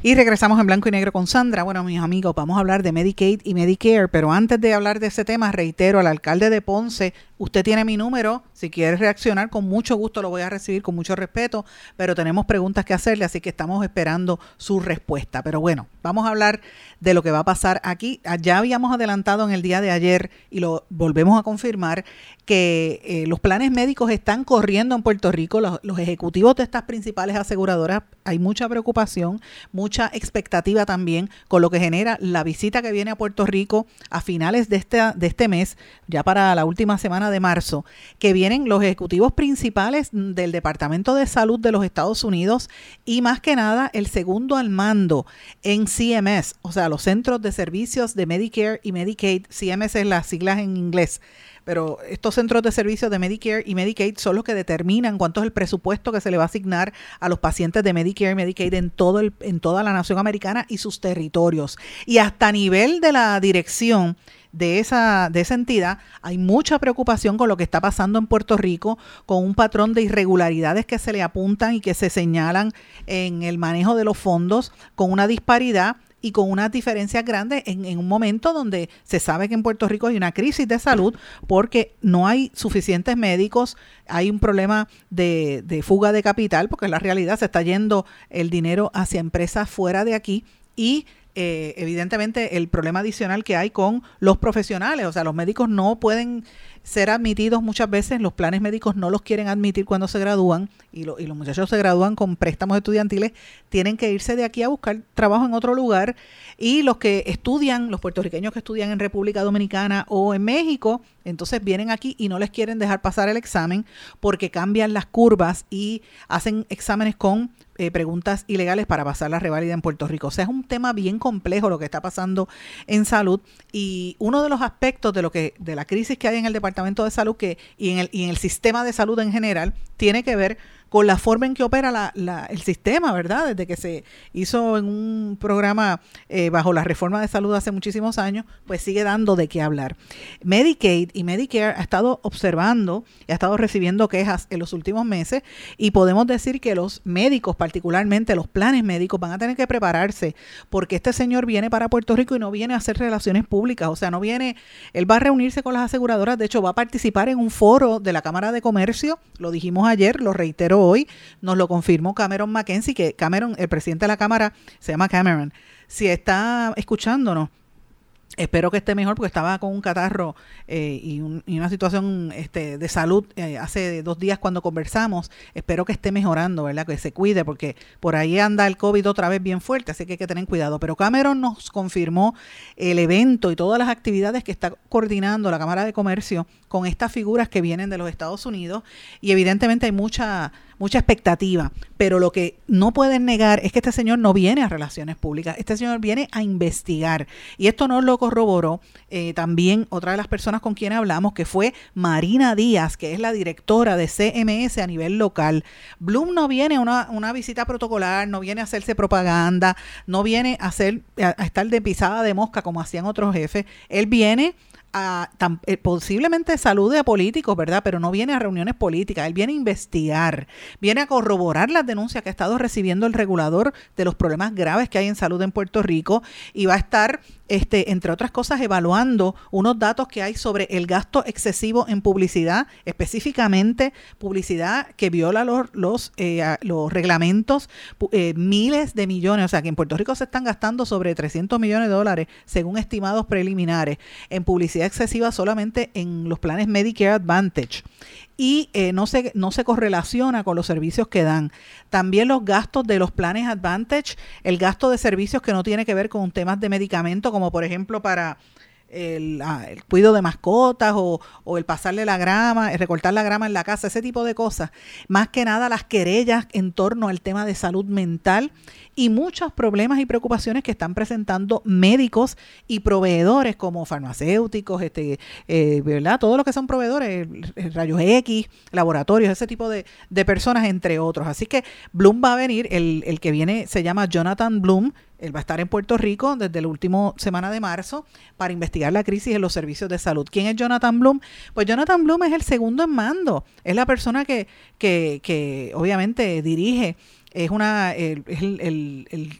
Y regresamos en blanco y negro con Sandra. Bueno, mis amigos, vamos a hablar de Medicaid y Medicare, pero antes de hablar de ese tema, reitero al alcalde de Ponce, usted tiene mi número, si quiere reaccionar, con mucho gusto lo voy a recibir, con mucho respeto, pero tenemos preguntas que hacerle, así que estamos esperando su respuesta. Pero bueno, vamos a hablar de lo que va a pasar aquí. Ya habíamos adelantado en el día de ayer y lo volvemos a confirmar que eh, los planes médicos están corriendo en Puerto Rico, los, los ejecutivos de estas principales aseguradoras, hay mucha preocupación, mucha expectativa también con lo que genera la visita que viene a Puerto Rico a finales de este, de este mes, ya para la última semana de marzo, que vienen los ejecutivos principales del Departamento de Salud de los Estados Unidos y más que nada el segundo al mando en CMS, o sea, los centros de servicios de Medicare y Medicaid, CMS es las siglas en inglés pero estos centros de servicios de Medicare y Medicaid son los que determinan cuánto es el presupuesto que se le va a asignar a los pacientes de Medicare y Medicaid en, todo el, en toda la nación americana y sus territorios. Y hasta a nivel de la dirección de esa, de esa entidad, hay mucha preocupación con lo que está pasando en Puerto Rico, con un patrón de irregularidades que se le apuntan y que se señalan en el manejo de los fondos, con una disparidad y con unas diferencias grandes en, un momento donde se sabe que en Puerto Rico hay una crisis de salud porque no hay suficientes médicos, hay un problema de, de fuga de capital, porque en la realidad se está yendo el dinero hacia empresas fuera de aquí y eh, evidentemente el problema adicional que hay con los profesionales, o sea, los médicos no pueden ser admitidos muchas veces, los planes médicos no los quieren admitir cuando se gradúan y, y, los muchachos se gradúan con préstamos estudiantiles, tienen que irse de aquí a buscar trabajo en otro lugar y los que estudian, los puertorriqueños que estudian en República Dominicana o en México, entonces vienen aquí y no les quieren dejar pasar el examen porque cambian las curvas y hacen exámenes con eh, preguntas ilegales para pasar la reválida en Puerto Rico. O sea, es un tema bien complejo lo que está pasando en salud y uno de los aspectos de lo que de la crisis que hay en el Departamento de Salud que y en el y en el sistema de salud en general tiene que ver con la forma en que opera la, el sistema, ¿verdad? Desde que se hizo en un programa eh, bajo la reforma de salud hace muchísimos años, pues sigue dando de qué hablar. Medicaid y Medicare ha estado observando y ha estado recibiendo quejas en los últimos meses y podemos decir que los médicos, particularmente los planes médicos, van a tener que prepararse porque este señor viene para Puerto Rico y no viene a hacer relaciones públicas, o sea, no viene, él va a reunirse con las aseguradoras, de hecho va a participar en un foro de la Cámara de Comercio, lo dijimos ayer, lo reitero hoy, nos lo confirmó Cameron McKenzie, que Cameron, el presidente de la Cámara, se llama Cameron. Si está escuchándonos, Espero que esté mejor porque estaba con un catarro eh, y, una situación este, de salud eh, hace dos días cuando conversamos. Espero que esté mejorando, ¿verdad? Que se cuide porque por ahí anda el COVID otra vez bien fuerte, así que hay que tener cuidado. Pero Cameron nos confirmó el evento y todas las actividades que está coordinando la Cámara de Comercio con estas figuras que vienen de los Estados Unidos y evidentemente hay mucha mucha expectativa, pero lo que no pueden negar es que este señor no viene a relaciones públicas, este señor viene a investigar. Y esto no lo corroboró eh, también otra de las personas con quien hablamos, que fue Marina Díaz, que es la directora de CMS a nivel local. Bloom no viene a una, visita protocolar, no viene a hacerse propaganda, no viene a, hacer, a estar de pisada de mosca como hacían otros jefes. Él viene a, eh, posiblemente salude a políticos, ¿verdad? Pero no viene a reuniones políticas, él viene a investigar, viene a corroborar las denuncias que ha estado recibiendo el regulador de los problemas graves que hay en salud en Puerto Rico y va a estar este, entre otras cosas, evaluando unos datos que hay sobre el gasto excesivo en publicidad, específicamente publicidad que viola los, los, eh, reglamentos, eh, miles de millones, o sea que en Puerto Rico se están gastando sobre 300 millones de dólares, según estimados preliminares, en publicidad excesiva solamente en los planes Medicare Advantage y eh, no, se, no se correlaciona con los servicios que dan. También los gastos de los planes Advantage, el gasto de servicios que no tiene que ver con temas de medicamento, como por ejemplo para el, el, cuidado de mascotas o, o, el pasarle la grama, el recortar la grama en la casa, ese tipo de cosas. Más que nada las querellas en torno al tema de salud mental y muchos problemas y preocupaciones que están presentando médicos y proveedores como farmacéuticos, este, eh, ¿verdad? Todo lo que son proveedores, rayos X, laboratorios, ese tipo de, de, personas, entre otros. Así que Bloom va a venir, el, el que viene se llama Jonathan Bloom, él va a estar en Puerto Rico desde la última semana de marzo para investigar la crisis en los servicios de salud. ¿Quién es Jonathan Bloom? Pues Jonathan Bloom es el segundo en mando. Es la persona que, que, que obviamente dirige es, una, el,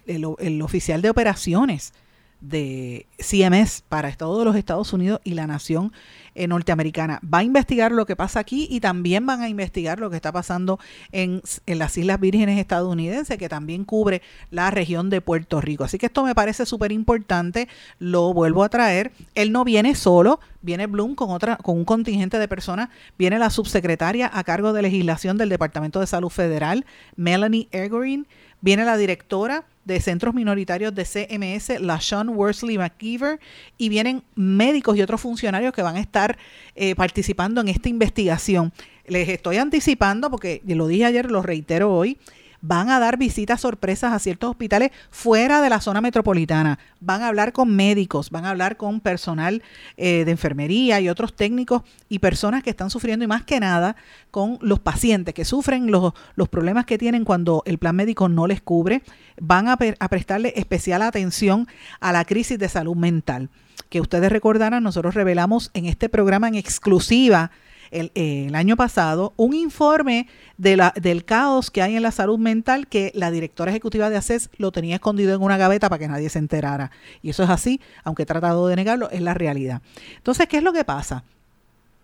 el, oficial de operaciones de CMS para todos los Estados Unidos y la nación eh, norteamericana. Va a investigar lo que pasa aquí y también van a investigar lo que está pasando en, en las Islas Vírgenes estadounidenses, que también cubre la región de Puerto Rico. Así que esto me parece súper importante, lo vuelvo a traer. Él no viene solo, viene Bloom con otra, con un contingente de personas, viene la subsecretaria a cargo de legislación del Departamento de Salud Federal, Melanie Ergorin, viene la directora de centros minoritarios de CMS, la Sean Worsley McKeever, y vienen médicos y otros funcionarios que van a estar eh, participando en esta investigación. Les estoy anticipando, porque lo dije ayer, lo reitero hoy, van a dar visitas sorpresas a ciertos hospitales fuera de la zona metropolitana, van a hablar con médicos, van a hablar con personal eh, de enfermería y otros técnicos y personas que están sufriendo y más que nada con los pacientes que sufren los, los problemas que tienen cuando el plan médico no les cubre, van a, a prestarle especial atención a la crisis de salud mental que ustedes recordarán, nosotros revelamos en este programa en exclusiva el, año pasado un informe del caos que hay en la salud mental que la directora ejecutiva de ACES lo tenía escondido en una gaveta para que nadie se enterara. Y eso es así, aunque he tratado de negarlo, es la realidad. Entonces, ¿qué es lo que pasa?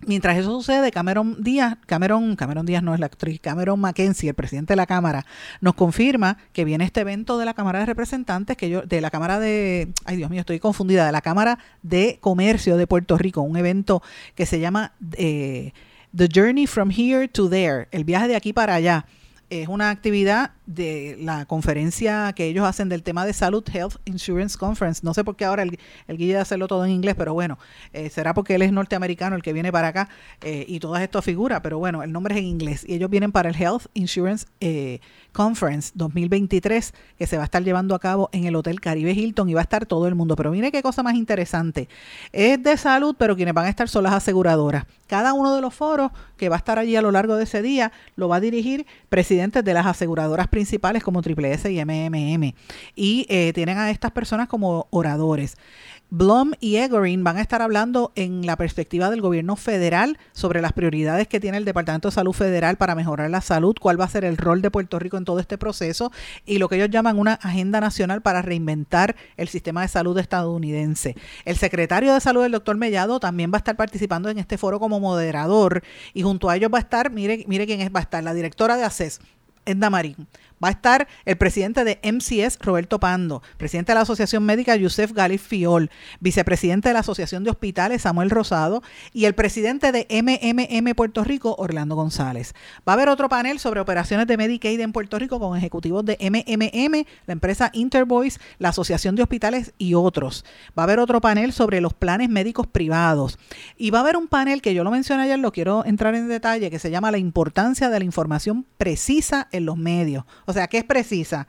Mientras eso sucede, Cameron Díaz, Cameron, Cameron Díaz no es la actriz, Cameron Mackenzie, el presidente de la Cámara, nos confirma que viene este evento de la Cámara de Representantes, que yo, de la Cámara de, ay Dios mío, estoy confundida, de la Cámara de Comercio de Puerto Rico, un evento que se llama eh, The Journey from Here to There, el viaje de aquí para allá. Es una actividad de la conferencia que ellos hacen del tema de salud, Health Insurance Conference. No sé por qué ahora el, el guía de hacerlo todo en inglés, pero bueno, eh, será porque él es norteamericano el que viene para acá eh, y todas estas figuras, pero bueno, el nombre es en inglés. Y ellos vienen para el Health Insurance eh, Conference 2023, que se va a estar llevando a cabo en el Hotel Caribe Hilton y va a estar todo el mundo. Pero mire qué cosa más interesante. Es de salud, pero quienes van a estar son las aseguradoras. Cada uno de los foros que va a estar allí a lo largo de ese día lo va a dirigir presidentes de las aseguradoras principales como Triple S y MMM. Y eh, tienen a estas personas como oradores. Blum y Egorin van a estar hablando en la perspectiva del gobierno federal sobre las prioridades que tiene el Departamento de Salud Federal para mejorar la salud, cuál va a ser el rol de Puerto Rico en todo este proceso y lo que ellos llaman una agenda nacional para reinventar el sistema de salud estadounidense. El secretario de Salud, el doctor Mellado, también va a estar participando en este foro como moderador y junto a ellos va a estar, mire, mire quién es, va a estar la directora de ACES, Edna Marín. Va a estar el presidente de MCS, Roberto Pando, presidente de la Asociación Médica, Yusef Galif Fiol, vicepresidente de la Asociación de Hospitales, Samuel Rosado, y el presidente de MMM Puerto Rico, Orlando González. Va a haber otro panel sobre operaciones de Medicaid en Puerto Rico con ejecutivos de MMM, la empresa Intervoice, la Asociación de Hospitales y otros. Va a haber otro panel sobre los planes médicos privados. Y va a haber un panel que yo lo mencioné ayer, lo quiero entrar en detalle, que se llama La importancia de la información precisa en los medios. Sea, ¿qué es precisa?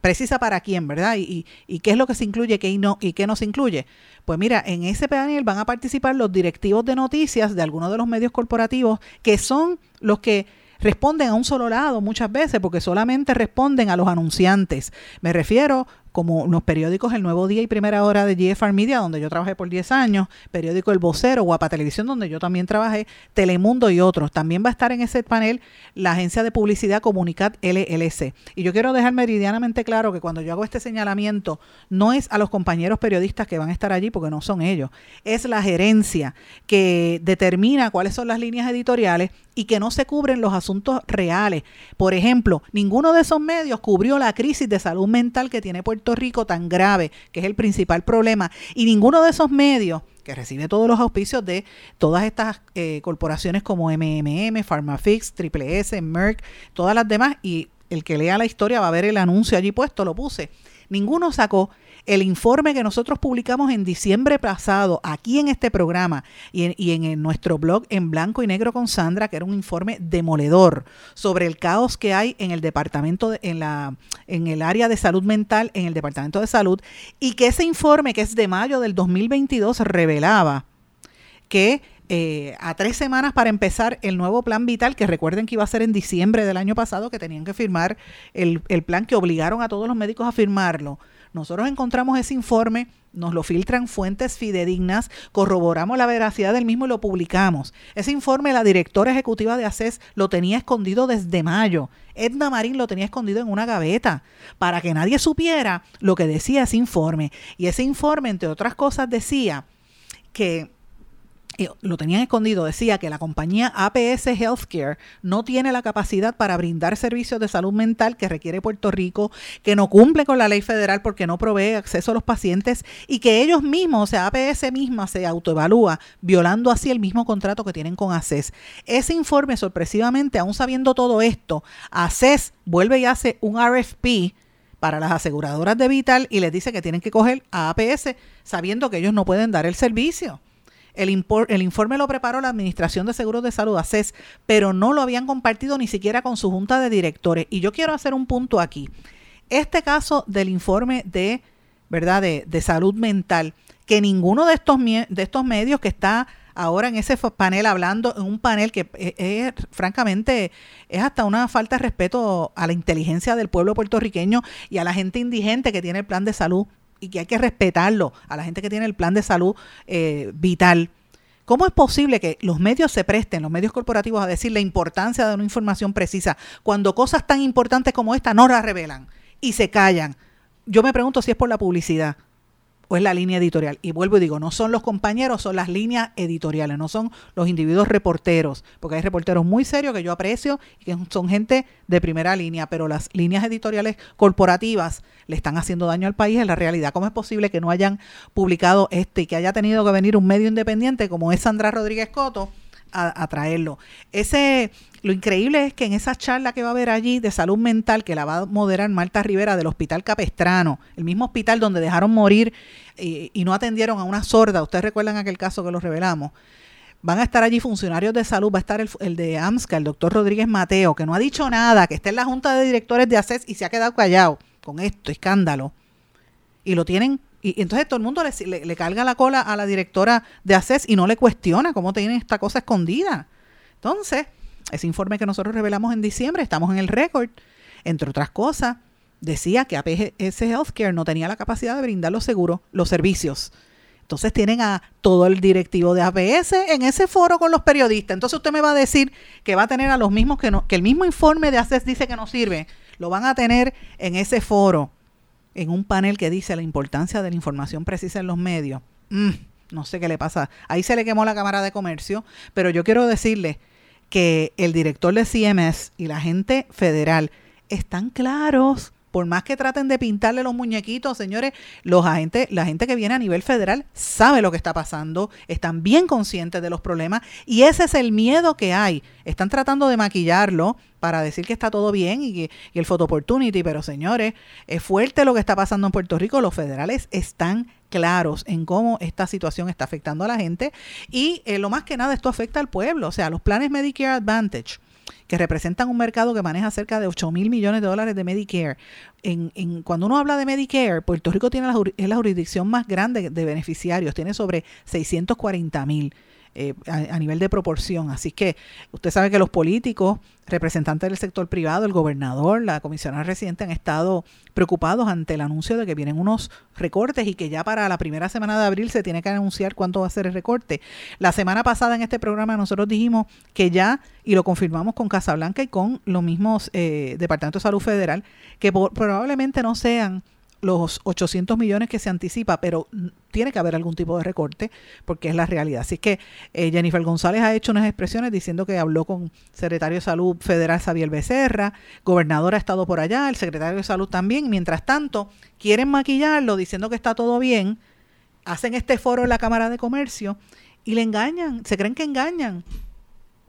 Precisa para quién, ¿verdad? Y, qué es lo que se incluye qué no, y qué no se incluye. Pues mira, en ese panel van a participar los directivos de noticias de algunos de los medios corporativos que son los que responden a un solo lado muchas veces porque solamente responden a los anunciantes. Me refiero como los periódicos El Nuevo Día y Primera Hora de GFR Media, donde yo trabajé por 10 años, periódico El Vocero, Guapa Televisión, donde yo también trabajé, Telemundo y otros. También va a estar en ese panel la agencia de publicidad Comunicat LLC. Y yo quiero dejar meridianamente claro que cuando yo hago este señalamiento, no es a los compañeros periodistas que van a estar allí, porque no son ellos, es la gerencia que determina cuáles son las líneas editoriales y que no se cubren los asuntos reales. Por ejemplo, ninguno de esos medios cubrió la crisis de salud mental que tiene Puerto Rico tan grave, que es el principal problema, y ninguno de esos medios que recibe todos los auspicios de todas estas eh, corporaciones como MMM, PharmaFix, Triple S, Merck, todas las demás, y el que lea la historia va a ver el anuncio allí puesto, lo puse. Ninguno sacó el informe que nosotros publicamos en diciembre pasado aquí en este programa y en, nuestro blog en blanco y negro con Sandra, que era un informe demoledor sobre el caos que hay en el departamento, en, la, el área de salud mental, en el departamento de salud, y que ese informe, que es de mayo del 2022, revelaba que eh, a tres semanas para empezar el nuevo plan vital, que recuerden que iba a ser en diciembre del año pasado, que tenían que firmar el plan que obligaron a todos los médicos a firmarlo. Nosotros encontramos ese informe, nos lo filtran fuentes fidedignas, corroboramos la veracidad del mismo y lo publicamos. Ese informe la directora ejecutiva de ACES lo tenía escondido desde mayo. Edna Marín lo tenía escondido en una gaveta para que nadie supiera lo que decía ese informe. Y ese informe, entre otras cosas, decía que lo tenían escondido, decía que la compañía APS Healthcare no tiene la capacidad para brindar servicios de salud mental que requiere Puerto Rico, que no cumple con la ley federal porque no provee acceso a los pacientes y que ellos mismos, o sea, APS misma se autoevalúa, violando así el mismo contrato que tienen con ACES. Ese informe, sorpresivamente, aún sabiendo todo esto, ACES vuelve y hace un RFP para las aseguradoras de Vital y les dice que tienen que coger a APS sabiendo que ellos no pueden dar el servicio. El, informe lo preparó la Administración de Seguros de Salud, ACES, pero no lo habían compartido ni siquiera con su junta de directores. Y yo quiero hacer un punto aquí. Este caso del informe de, ¿verdad? de, de salud mental, que ninguno de estos, de estos medios que está ahora en ese panel hablando, en un panel que es, francamente es hasta una falta de respeto a la inteligencia del pueblo puertorriqueño y a la gente indigente que tiene el plan de salud y que hay que respetarlo a la gente que tiene el plan de salud eh, vital. ¿Cómo es posible que los medios se presten, los medios corporativos, a decir la importancia de una información precisa cuando cosas tan importantes como esta no la revelan y se callan? Yo me pregunto si es por la publicidad o es la línea editorial. Y vuelvo y digo, no son los compañeros, son las líneas editoriales, no son los individuos reporteros, porque hay reporteros muy serios que yo aprecio y que son gente de primera línea, pero las líneas editoriales corporativas le están haciendo daño al país en la realidad. ¿Cómo es posible que no hayan publicado este y que haya tenido que venir un medio independiente como es Sandra Rodríguez Coto? A, traerlo. Ese, lo increíble es que en esa charla que va a haber allí de salud mental, que la va a moderar Marta Rivera del Hospital Capestrano, el mismo hospital donde dejaron morir y, no atendieron a una sorda, ustedes recuerdan aquel caso que lo revelamos, van a estar allí funcionarios de salud, va a estar el, de AMSCA, el doctor Rodríguez Mateo, que no ha dicho nada, que está en la Junta de Directores de ACES y se ha quedado callado con esto, escándalo. Y lo tienen y, entonces todo el mundo le, le, carga la cola a la directora de ACES y no le cuestiona cómo tienen esta cosa escondida. Entonces, ese informe que nosotros revelamos en diciembre, estamos en el récord, entre otras cosas, decía que APS Healthcare no tenía la capacidad de brindar los seguros, los servicios. Entonces tienen a todo el directivo de APS en ese foro con los periodistas. Entonces usted me va a decir que va a tener a los mismos que no, que el mismo informe de ACES dice que no sirve, lo van a tener en ese foro en un panel que dice la importancia de la información precisa en los medios. Mm, no sé qué le pasa. Ahí se le quemó la Cámara de Comercio, pero yo quiero decirle que el director de CMS y la gente federal están claros por más que traten de pintarle los muñequitos, señores, los agentes, la gente que viene a nivel federal sabe lo que está pasando, están bien conscientes de los problemas y ese es el miedo que hay. Están tratando de maquillarlo para decir que está todo bien y, que, y el photo opportunity, pero señores, es fuerte lo que está pasando en Puerto Rico. Los federales están claros en cómo esta situación está afectando a la gente y eh, lo más que nada esto afecta al pueblo, o sea, los planes Medicare Advantage que representan un mercado que maneja cerca de 8 mil millones de dólares de Medicare. En, en, cuando uno habla de Medicare, Puerto Rico tiene la, es la jurisdicción más grande de beneficiarios, tiene sobre 640 mil. Eh, a, nivel de proporción. Así que usted sabe que los políticos, representantes del sector privado, el gobernador, la comisionada residente han estado preocupados ante el anuncio de que vienen unos recortes y que ya para la primera semana de abril se tiene que anunciar cuánto va a ser el recorte. La semana pasada en este programa nosotros dijimos que ya, y lo confirmamos con Casablanca y con los mismos eh, Departamentos de Salud Federal, que probablemente no sean los 800 millones que se anticipa, pero tiene que haber algún tipo de recorte porque es la realidad. Así que eh, Jennifer González ha hecho unas expresiones diciendo que habló con secretario de Salud Federal Xavier Becerra, gobernador ha estado por allá, el secretario de Salud también. Mientras tanto, quieren maquillarlo diciendo que está todo bien, hacen este foro en la Cámara de Comercio y le engañan, se creen que engañan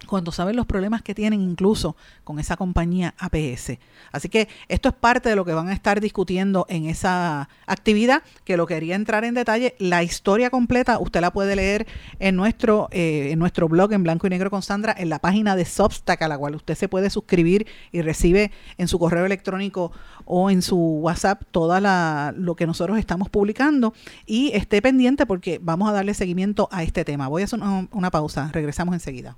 cuando saben los problemas que tienen incluso con esa compañía APS. Así que esto es parte de lo que van a estar discutiendo en esa actividad, que lo quería entrar en detalle. La historia completa usted la puede leer en nuestro, eh, en nuestro blog en blanco y negro con Sandra, en la página de Substack, a la cual usted se puede suscribir y recibe en su correo electrónico o en su WhatsApp todo lo que nosotros estamos publicando. Y esté pendiente porque vamos a darle seguimiento a este tema. Voy a hacer una pausa, regresamos enseguida.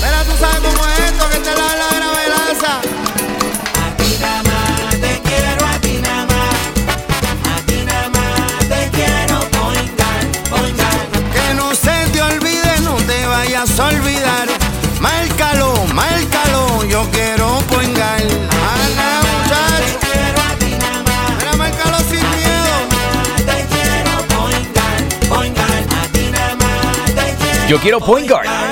Pero tú sabes cómo es esto que te da la gravelaza. A ti nada más te quiero, a ti nada más. A ti nada más te quiero, poingar, poingar. Que no se te olvide, no te vayas a olvidar. Márcalo, márcalo, yo quiero poingar. Ana, muchacho. Te quiero a ti nada más. Mira, márcalo sin miedo. Te quiero poingar, poingar. A ti nada más te quiero. Yo quiero Point Guard. Ana,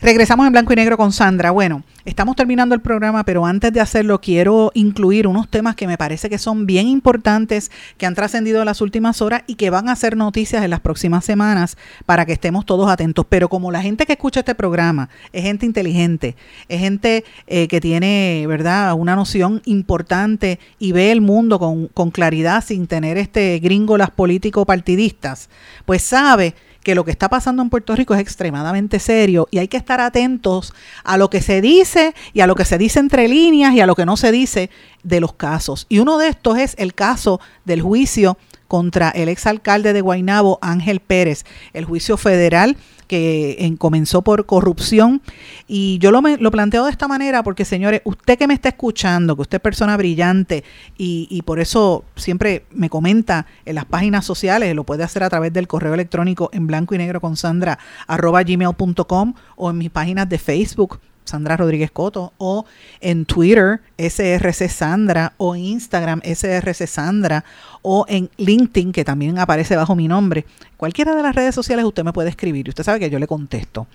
Regresamos en blanco y negro con Sandra. Bueno, estamos terminando el programa, pero antes de hacerlo quiero incluir unos temas que me parece que son bien importantes, que han trascendido en las últimas horas y que van a ser noticias en las próximas semanas para que estemos todos atentos. Pero como la gente que escucha este programa es gente inteligente, es gente eh, que tiene, ¿verdad?, una noción importante y ve el mundo con, con claridad sin tener este gringolas político partidistas, pues sabe que lo que está pasando en Puerto Rico es extremadamente serio y hay que estar atentos a lo que se dice y a lo que se dice entre líneas y a lo que no se dice de los casos. Y uno de estos es el caso del juicio contra el exalcalde de Guaynabo, Ángel Pérez. El juicio federal que en- comenzó por corrupción. Y yo lo, lo planteo de esta manera porque, señores, usted que me está escuchando, que usted es persona brillante y, y por eso siempre me comenta en las páginas sociales, lo puede hacer a través del correo electrónico en blanco y negro con Sandra arroba gmail.com o en mis páginas de Facebook. Sandra Rodríguez Coto, o en Twitter, SRC Sandra, o Instagram, SRC Sandra, o en LinkedIn, que también aparece bajo mi nombre. Cualquiera de las redes sociales usted me puede escribir y usted sabe que yo le contesto.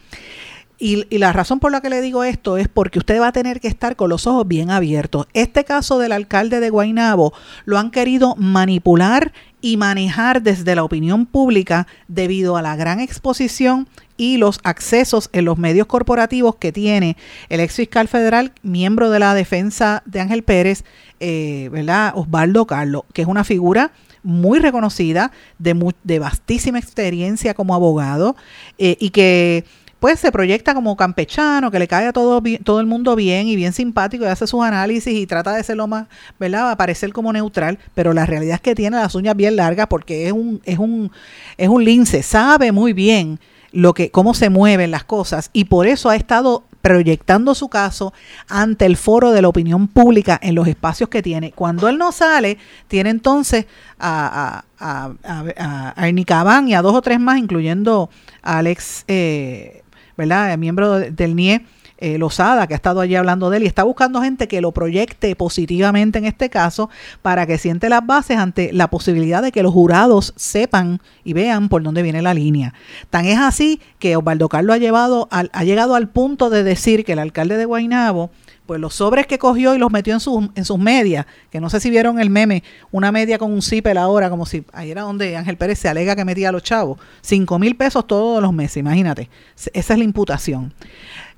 Y, y la razón por la que le digo esto es porque usted va a tener que estar con los ojos bien abiertos. Este caso del alcalde de Guaynabo lo han querido manipular y manejar desde la opinión pública debido a la gran exposición y los accesos en los medios corporativos que tiene el ex fiscal federal, miembro de la defensa de Ángel Pérez, eh, ¿verdad? Osvaldo Carlos, que es una figura muy reconocida, de, mu- de vastísima experiencia como abogado eh, y que pues se proyecta como campechano, que le cae a todo, todo el mundo bien y bien simpático y hace sus análisis y trata de ser lo más, ¿verdad? A parecer como neutral, pero la realidad es que tiene las uñas bien largas porque es un, es un, es un lince, sabe muy bien lo que, cómo se mueven las cosas y por eso ha estado proyectando su caso ante el foro de la opinión pública en los espacios que tiene. Cuando él no sale, tiene entonces a, a, a, a, Ernie Cabán y a dos o tres más, incluyendo a Alex, eh, ¿verdad? Miembro de- del NIE, eh, Lozada, que ha estado allí hablando de él, y está buscando gente que lo proyecte positivamente en este caso para que siente las bases ante la posibilidad de que los jurados sepan y vean por dónde viene la línea. Tan es así que Osvaldo Carlos ha, llevado ha llegado al punto de decir que el alcalde de Guaynabo pues los sobres que cogió y los metió en, sus en sus medias, que no sé si vieron el meme, una media con un zipper ahora, como si ahí era donde Ángel Pérez se alega que metía a los chavos, cinco mil pesos todos los meses, imagínate, esa es la imputación.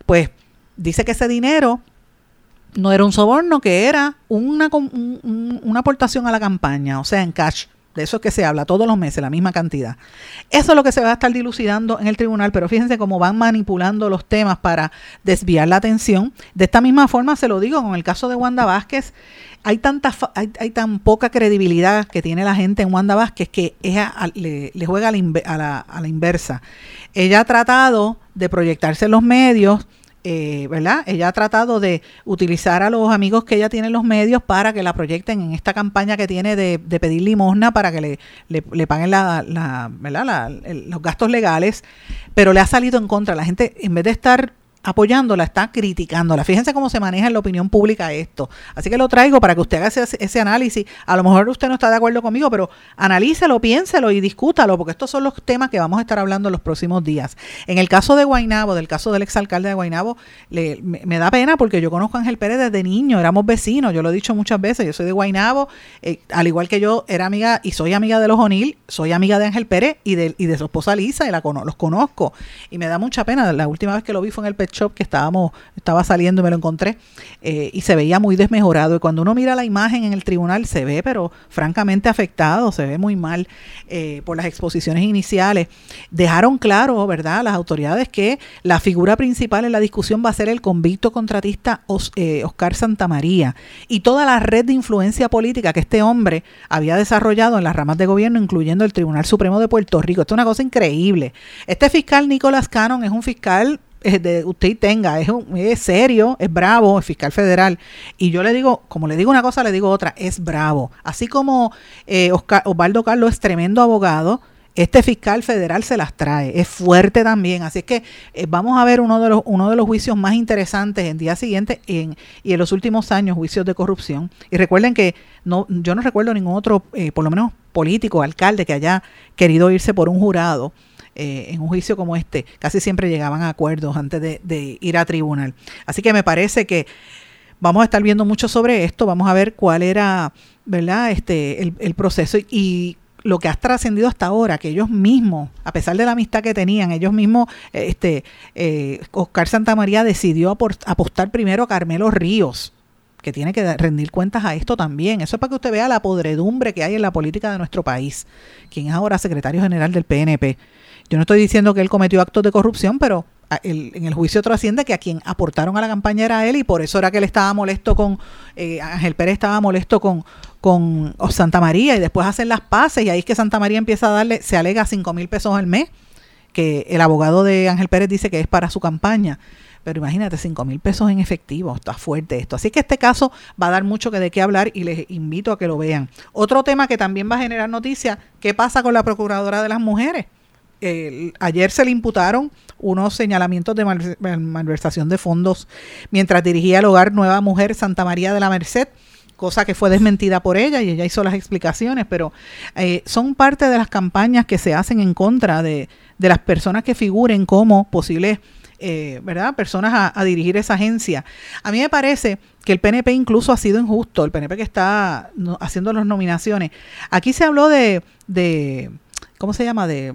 Pues dice que ese dinero no era un soborno, que era una, una aportación a la campaña, o sea, en cash. De eso es que se habla todos los meses, la misma cantidad. Eso es lo que se va a estar dilucidando en el tribunal, pero fíjense cómo van manipulando los temas para desviar la atención. De esta misma forma se lo digo con el caso de Wanda Vázquez. Hay tanta hay, hay tan poca credibilidad que tiene la gente en Wanda Vázquez que ella le, juega a la- a la inversa. Ella ha tratado de proyectarse en los medios, eh, ¿verdad? Ella ha tratado de utilizar a los amigos que ella tiene en los medios para que la proyecten en esta campaña que tiene de, pedir limosna para que le, le- paguen la, los gastos legales, pero le ha salido en contra. La gente, en vez de estar apoyándola, está criticándola. Fíjense cómo se maneja en la opinión pública esto. Así que lo traigo para que usted haga ese, análisis. A lo mejor usted no está de acuerdo conmigo, pero analícelo, piénselo y discútalo, porque estos son los temas que vamos a estar hablando en los próximos días. En el caso de Guainabo, del caso del exalcalde de Guainabo, me, da pena porque yo conozco a Ángel Pérez desde niño, éramos vecinos, yo lo he dicho muchas veces, yo soy de Guainabo, eh, al igual que yo era amiga y soy amiga de los O'Neill, soy amiga de Ángel Pérez y de, y de su esposa Lisa, y los conozco. Y me da mucha pena, la última vez que lo vi fue en el pet que estábamos, estaba saliendo y me lo encontré, eh, y se veía muy desmejorado. Y cuando uno mira la imagen en el tribunal, se ve, pero francamente afectado, se ve muy mal eh, por las exposiciones iniciales. Dejaron claro, ¿verdad?, las autoridades que la figura principal en la discusión va a ser el convicto contratista Os- eh, Oscar Santamaría y toda la red de influencia política que este hombre había desarrollado en las ramas de gobierno, incluyendo el Tribunal Supremo de Puerto Rico. Esto es una cosa increíble. Este fiscal Nicolás Cannon es un fiscal de usted tenga, es, un- es serio, es bravo, es fiscal federal. Y yo le digo, como le digo una cosa, le digo otra, es bravo. Así como eh, Oscar- Osvaldo Carlos es tremendo abogado, este fiscal federal se las trae, es fuerte también, así es que eh, vamos a ver uno de los uno de los juicios más interesantes en día siguiente en, y en los últimos años juicios de corrupción. Y recuerden que no yo no recuerdo ningún otro, eh, por lo menos político, alcalde que haya querido irse por un jurado eh, en un juicio como este. Casi siempre llegaban a acuerdos antes de, ir a tribunal. Así que me parece que vamos a estar viendo mucho sobre esto, vamos a ver cuál era, ¿verdad? Este, el, proceso y, lo que ha trascendido hasta ahora, que ellos mismos, a pesar de la amistad que tenían, ellos mismos, este, eh, Oscar Santamaría decidió apostar primero a Carmelo Ríos, que tiene que rendir cuentas a esto también. Eso es para que usted vea la podredumbre que hay en la política de nuestro país, quien es ahora secretario general del PNP. Yo no estoy diciendo que él cometió actos de corrupción, pero a- el- en el juicio trasciende que a quien aportaron a la campaña era él y por eso era que él estaba molesto con, eh, Ángel Pérez estaba molesto con, con oh, Santa María y después hacen las paces y ahí es que Santa María empieza a darle, se alega 5 mil pesos al mes, que el abogado de Ángel Pérez dice que es para su campaña. Pero imagínate, 5 mil pesos en efectivo, está fuerte esto. Así que este caso va a dar mucho que de qué hablar y les invito a que lo vean. Otro tema que también va a generar noticia, ¿qué pasa con la Procuradora de las Mujeres? Ayer se le imputaron unos señalamientos de mal- mal- malversación de fondos mientras dirigía el hogar Nueva Mujer Santa María de la Merced, cosa que fue desmentida por ella y ella hizo las explicaciones, pero eh, son parte de las campañas que se hacen en contra de, de las personas que figuren como posibles eh, ¿verdad? personas a, a dirigir esa agencia. A mí me parece que el PNP incluso ha sido injusto, el PNP que está haciendo las nominaciones. Aquí se habló de, de ¿cómo se llama? De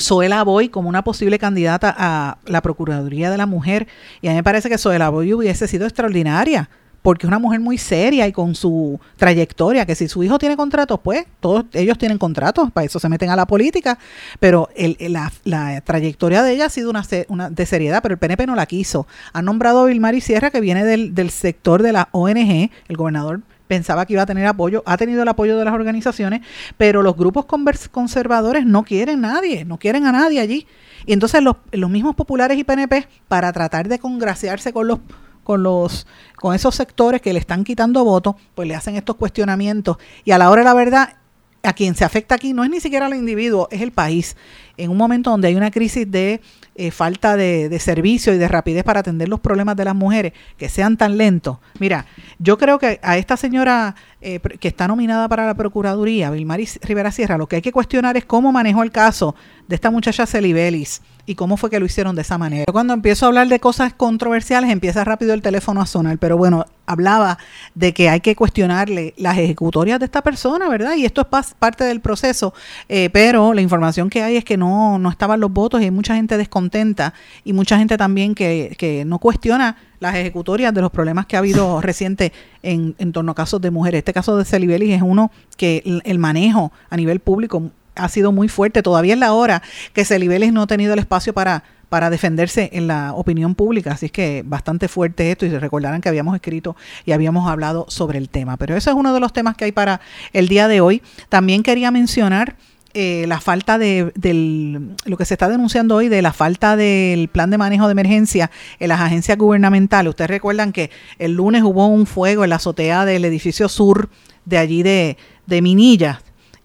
Zoela Boy como una posible candidata a la Procuraduría de la Mujer. Y a mí me parece que Zoela Boy hubiese sido extraordinaria, porque es una mujer muy seria y con su trayectoria, que si su hijo tiene contratos, pues todos ellos tienen contratos, para eso se meten a la política, pero el, el- la, trayectoria de ella ha sido una, una de seriedad, pero el PNP no la quiso. Han nombrado a Vilmar y Sierra, que viene del, del sector de la ONG, el gobernador pensaba que iba a tener apoyo, ha tenido el apoyo de las organizaciones, pero los grupos conservadores no quieren nadie, no quieren a nadie allí. Y entonces los, los mismos populares y PNP, para tratar de congraciarse con los con los con esos sectores que le están quitando votos, pues le hacen estos cuestionamientos y a la hora de la verdad a quien se afecta aquí no es ni siquiera el individuo, es el país. En un momento donde hay una crisis de eh, falta de, de servicio y de rapidez para atender los problemas de las mujeres, que sean tan lentos. Mira, yo creo que a esta señora eh, que está nominada para la Procuraduría, Vilmaris Rivera Sierra, lo que hay que cuestionar es cómo manejó el caso de esta muchacha Celibelis y cómo fue que lo hicieron de esa manera. Yo Cuando empiezo a hablar de cosas controversiales, empieza rápido el teléfono a sonar, pero bueno, hablaba de que hay que cuestionarle las ejecutorias de esta persona, ¿verdad? Y esto es parte del proceso, eh, pero la información que hay es que no, no estaban los votos y hay mucha gente descontenta y mucha gente también que, que no cuestiona las ejecutorias de los problemas que ha habido reciente en, en torno a casos de mujeres. Este caso de Celibelis es uno que el, el manejo a nivel público ha sido muy fuerte. Todavía es la hora que Celibelis no ha tenido el espacio para, para defenderse en la opinión pública. Así es que bastante fuerte esto y se recordarán que habíamos escrito y habíamos hablado sobre el tema. Pero ese es uno de los temas que hay para el día de hoy. También quería mencionar eh, la falta de del, lo que se está denunciando hoy de la falta del plan de manejo de emergencia en las agencias gubernamentales. Ustedes recuerdan que el lunes hubo un fuego en la azotea del edificio sur de allí de, de Minilla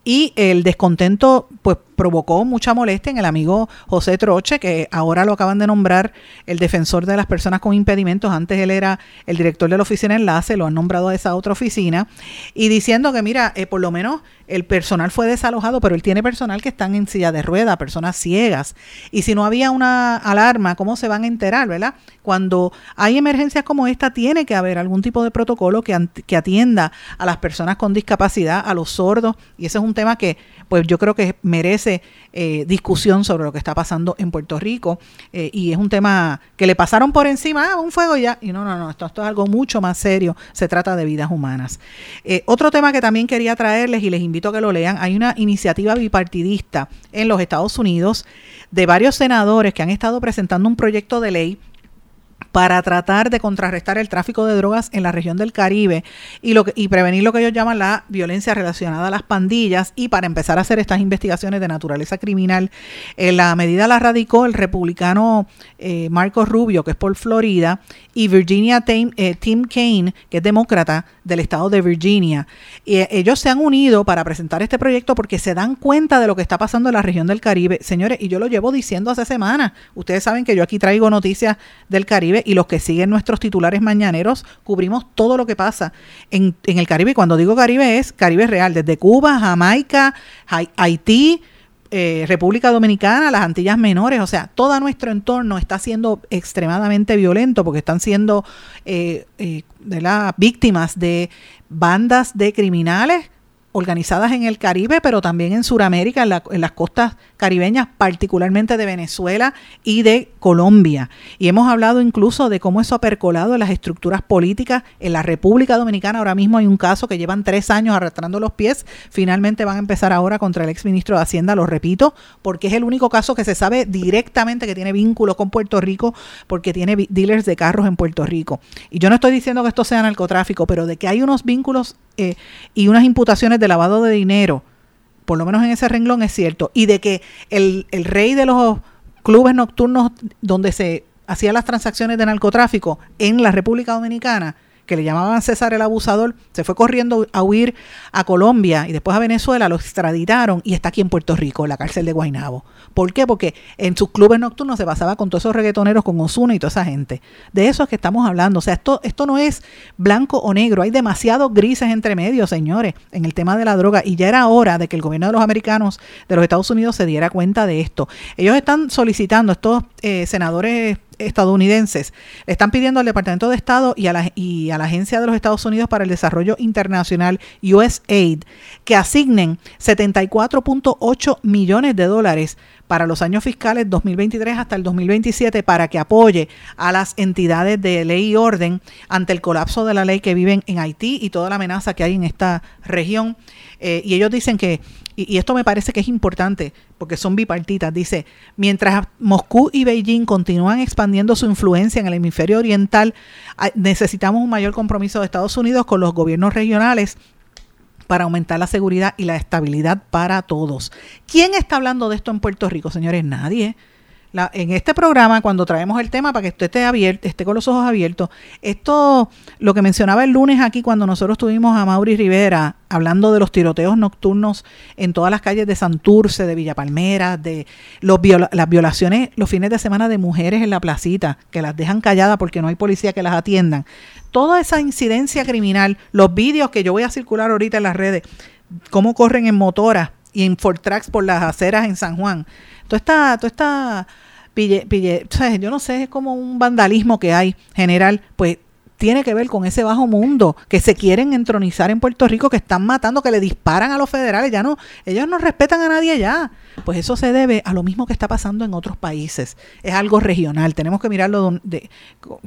y el descontento pues provocó mucha molestia en el amigo José Troche, que ahora lo acaban de nombrar el defensor de las personas con impedimentos. Antes él era el director de la oficina Enlace, lo han nombrado a esa otra oficina, y diciendo que, mira, eh, por lo menos el personal fue desalojado, pero él tiene personal que están en silla de rueda, personas ciegas. Y si no había una alarma, ¿cómo se van a enterar, verdad? Cuando hay emergencias como esta, tiene que haber algún tipo de protocolo que, atienda a las personas con discapacidad, a los sordos, y ese es un tema que, pues yo creo que merece eh, discusión sobre lo que está pasando en Puerto Rico, eh, y es un tema que le pasaron por encima, ah, un fuego ya, y no, no, no, esto, esto es algo mucho más serio, se trata de vidas humanas. Eh, otro tema que también quería traerles y les invito a que lo lean, hay una iniciativa bipartidista en los Estados Unidos de varios senadores que han estado presentando un proyecto de ley para tratar de contrarrestar el tráfico de drogas en la región del Caribe y, lo que, y prevenir lo que ellos llaman la violencia relacionada a las pandillas y para empezar a hacer estas investigaciones de naturaleza criminal. Eh, la medida la radicó el republicano eh, Marcos Rubio, que es por Florida, y Virginia Tim, eh, Tim Kaine, que es demócrata del estado de Virginia. Y, eh, ellos se han unido para presentar este proyecto porque se dan cuenta de lo que está pasando en la región del Caribe. Señores, y yo lo llevo diciendo hace semanas. Ustedes saben que yo aquí traigo noticias del Caribe y los que siguen nuestros titulares mañaneros cubrimos todo lo que pasa en, en el Caribe. Y cuando digo Caribe es Caribe real, desde Cuba, Jamaica, Hai- Haití, eh, República Dominicana, las Antillas Menores, o sea, todo nuestro entorno está siendo extremadamente violento porque están siendo eh, eh, ¿verdad? víctimas de bandas de criminales organizadas en el Caribe, pero también en Sudamérica, en, la- en las costas caribeñas, particularmente de Venezuela y de Colombia. Y hemos hablado incluso de cómo eso ha percolado en las estructuras políticas en la República Dominicana. Ahora mismo hay un caso que llevan tres años arrastrando los pies. Finalmente van a empezar ahora contra el exministro de Hacienda, lo repito, porque es el único caso que se sabe directamente que tiene vínculos con Puerto Rico, porque tiene dealers de carros en Puerto Rico. Y yo no estoy diciendo que esto sea narcotráfico, pero de que hay unos vínculos eh, y unas imputaciones de lavado de dinero, por lo menos en ese renglón es cierto, y de que el, el rey de los clubes nocturnos donde se hacían las transacciones de narcotráfico en la República Dominicana, que le llamaban César el Abusador, se fue corriendo a huir a Colombia y después a Venezuela, lo extraditaron y está aquí en Puerto Rico, en la cárcel de Guaynabo. ¿Por qué? Porque en sus clubes nocturnos se pasaba con todos esos reggaetoneros, con Osuna y toda esa gente. De eso es que estamos hablando. O sea, esto, esto no es blanco o negro, hay demasiados grises entre medio, señores, en el tema de la droga. Y ya era hora de que el gobierno de los americanos, de los Estados Unidos, se diera cuenta de esto. Ellos están solicitando, estos eh, senadores estadounidenses le están pidiendo al Departamento de Estado y a, la, y a la Agencia de los Estados Unidos para el Desarrollo Internacional, USAID, que asignen 74.8 millones de dólares para los años fiscales 2023 hasta el 2027 para que apoye a las entidades de ley y orden ante el colapso de la ley que viven en Haití y toda la amenaza que hay en esta región. Eh, y ellos dicen que, y, esto me parece que es importante porque son bipartitas, dice, mientras Moscú y Beijing continúan expandiendo su influencia en el hemisferio oriental, necesitamos un mayor compromiso de Estados Unidos con los gobiernos regionales para aumentar la seguridad y la estabilidad para todos. ¿Quién está hablando de esto en Puerto Rico, señores? Nadie. En este programa, cuando traemos el tema para que usted esté, abierto, esté con los ojos abiertos, esto, lo que mencionaba el lunes aquí cuando nosotros tuvimos a Mauri Rivera hablando de los tiroteos nocturnos en todas las calles de Santurce, de Villa Palmera, de las violaciones los fines de semana de mujeres en la placita, que las dejan calladas porque no hay policía que las atiendan. Toda esa incidencia criminal, los vídeos que yo voy a circular ahorita en las redes, cómo corren en motoras y en Fortrax por las aceras en San Juan. Toda esta, toda esta pille, pille- o sea, yo no sé, es como un vandalismo que hay general, pues tiene que ver con ese bajo mundo que se quieren entronizar en Puerto Rico, que están matando, que le disparan a los federales, ya no, ellos no respetan a nadie ya. Pues eso se debe a lo mismo que está pasando en otros países. Es algo regional, tenemos que mirarlo de,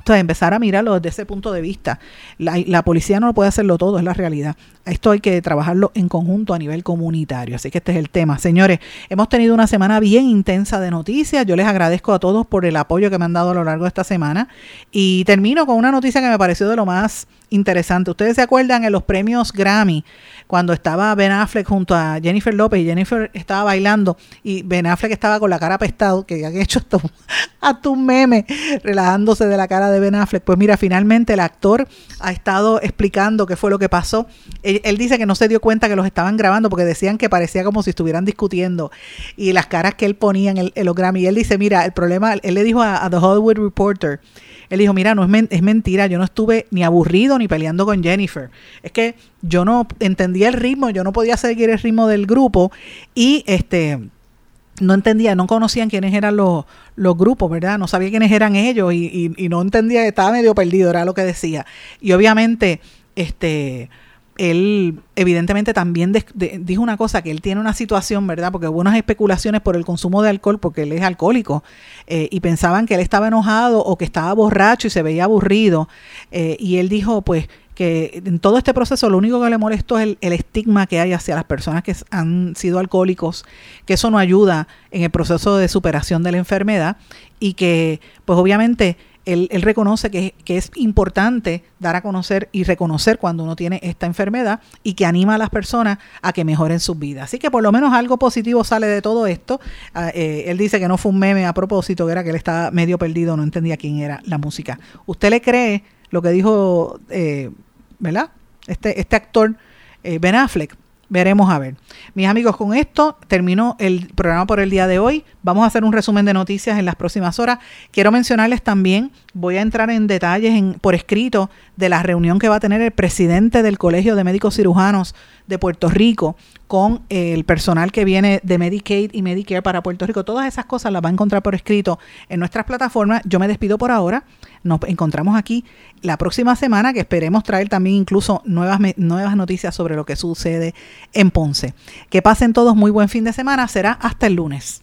empezar a mirarlo desde ese punto de vista. La, la policía no puede hacerlo todo, es la realidad. Esto hay que trabajarlo en conjunto a nivel comunitario. Así que este es el tema. Señores, hemos tenido una semana bien intensa de noticias. Yo les agradezco a todos por el apoyo que me han dado a lo largo de esta semana. Y termino con una noticia que me pareció de lo más interesante. Ustedes se acuerdan en los premios Grammy, cuando estaba Ben Affleck junto a Jennifer López y Jennifer estaba bailando y Ben Affleck estaba con la cara apestado, que han hecho hasta hasta un meme relajándose de la cara de Ben Affleck. Pues mira, finalmente el actor ha estado explicando qué fue lo que pasó. Él, dice que no se dio cuenta que los estaban grabando porque decían que parecía como si estuvieran discutiendo y las caras que él ponía en, el, los Grammy. Y él dice, mira, el problema, él le dijo a The Hollywood Reporter, él dijo, mira, no es, men- es mentira, yo no estuve ni aburrido ni peleando con Jennifer. Es que yo no entendía el ritmo, yo no podía seguir el ritmo del grupo y este no entendía, no conocían quiénes eran los, los grupos, ¿verdad? No sabía quiénes eran ellos y, y- y no entendía, estaba medio perdido, era lo que decía. Y obviamente, este, él evidentemente también dijo una cosa, que él tiene una situación, ¿verdad? Porque hubo unas especulaciones por el consumo de alcohol, porque él es alcohólico, eh, y pensaban que él estaba enojado o que estaba borracho y se veía aburrido. eh, y él dijo, pues, que en todo este proceso lo único que le molestó es el, el estigma que hay hacia las personas que han sido alcohólicos, que eso no ayuda en el proceso de superación de la enfermedad y que pues obviamente él, reconoce que, que es importante dar a conocer y reconocer cuando uno tiene esta enfermedad y que anima a las personas a que mejoren sus vidas. Así que por lo menos algo positivo sale de todo esto. Ah, eh, él dice que no fue un meme a propósito, que era que él estaba medio perdido, no entendía quién era la música. ¿Usted le cree lo que dijo, eh, ¿verdad? Este, este actor eh, Ben Affleck. Veremos a ver. Mis amigos, con esto terminó el programa por el día de hoy. Vamos a hacer un resumen de noticias en las próximas horas. Quiero mencionarles también, voy a entrar en detalles en, por escrito de la reunión que va a tener el presidente del Colegio de Médicos Cirujanos de Puerto Rico con el personal que viene de Medicaid y Medicare para Puerto Rico. Todas esas cosas las va a encontrar por escrito en nuestras plataformas. Yo me despido por ahora. Nos encontramos aquí la próxima semana que esperemos traer también incluso nuevas, nuevas noticias sobre lo que sucede en Ponce. Que pasen todos muy buen fin de semana. Será hasta el lunes.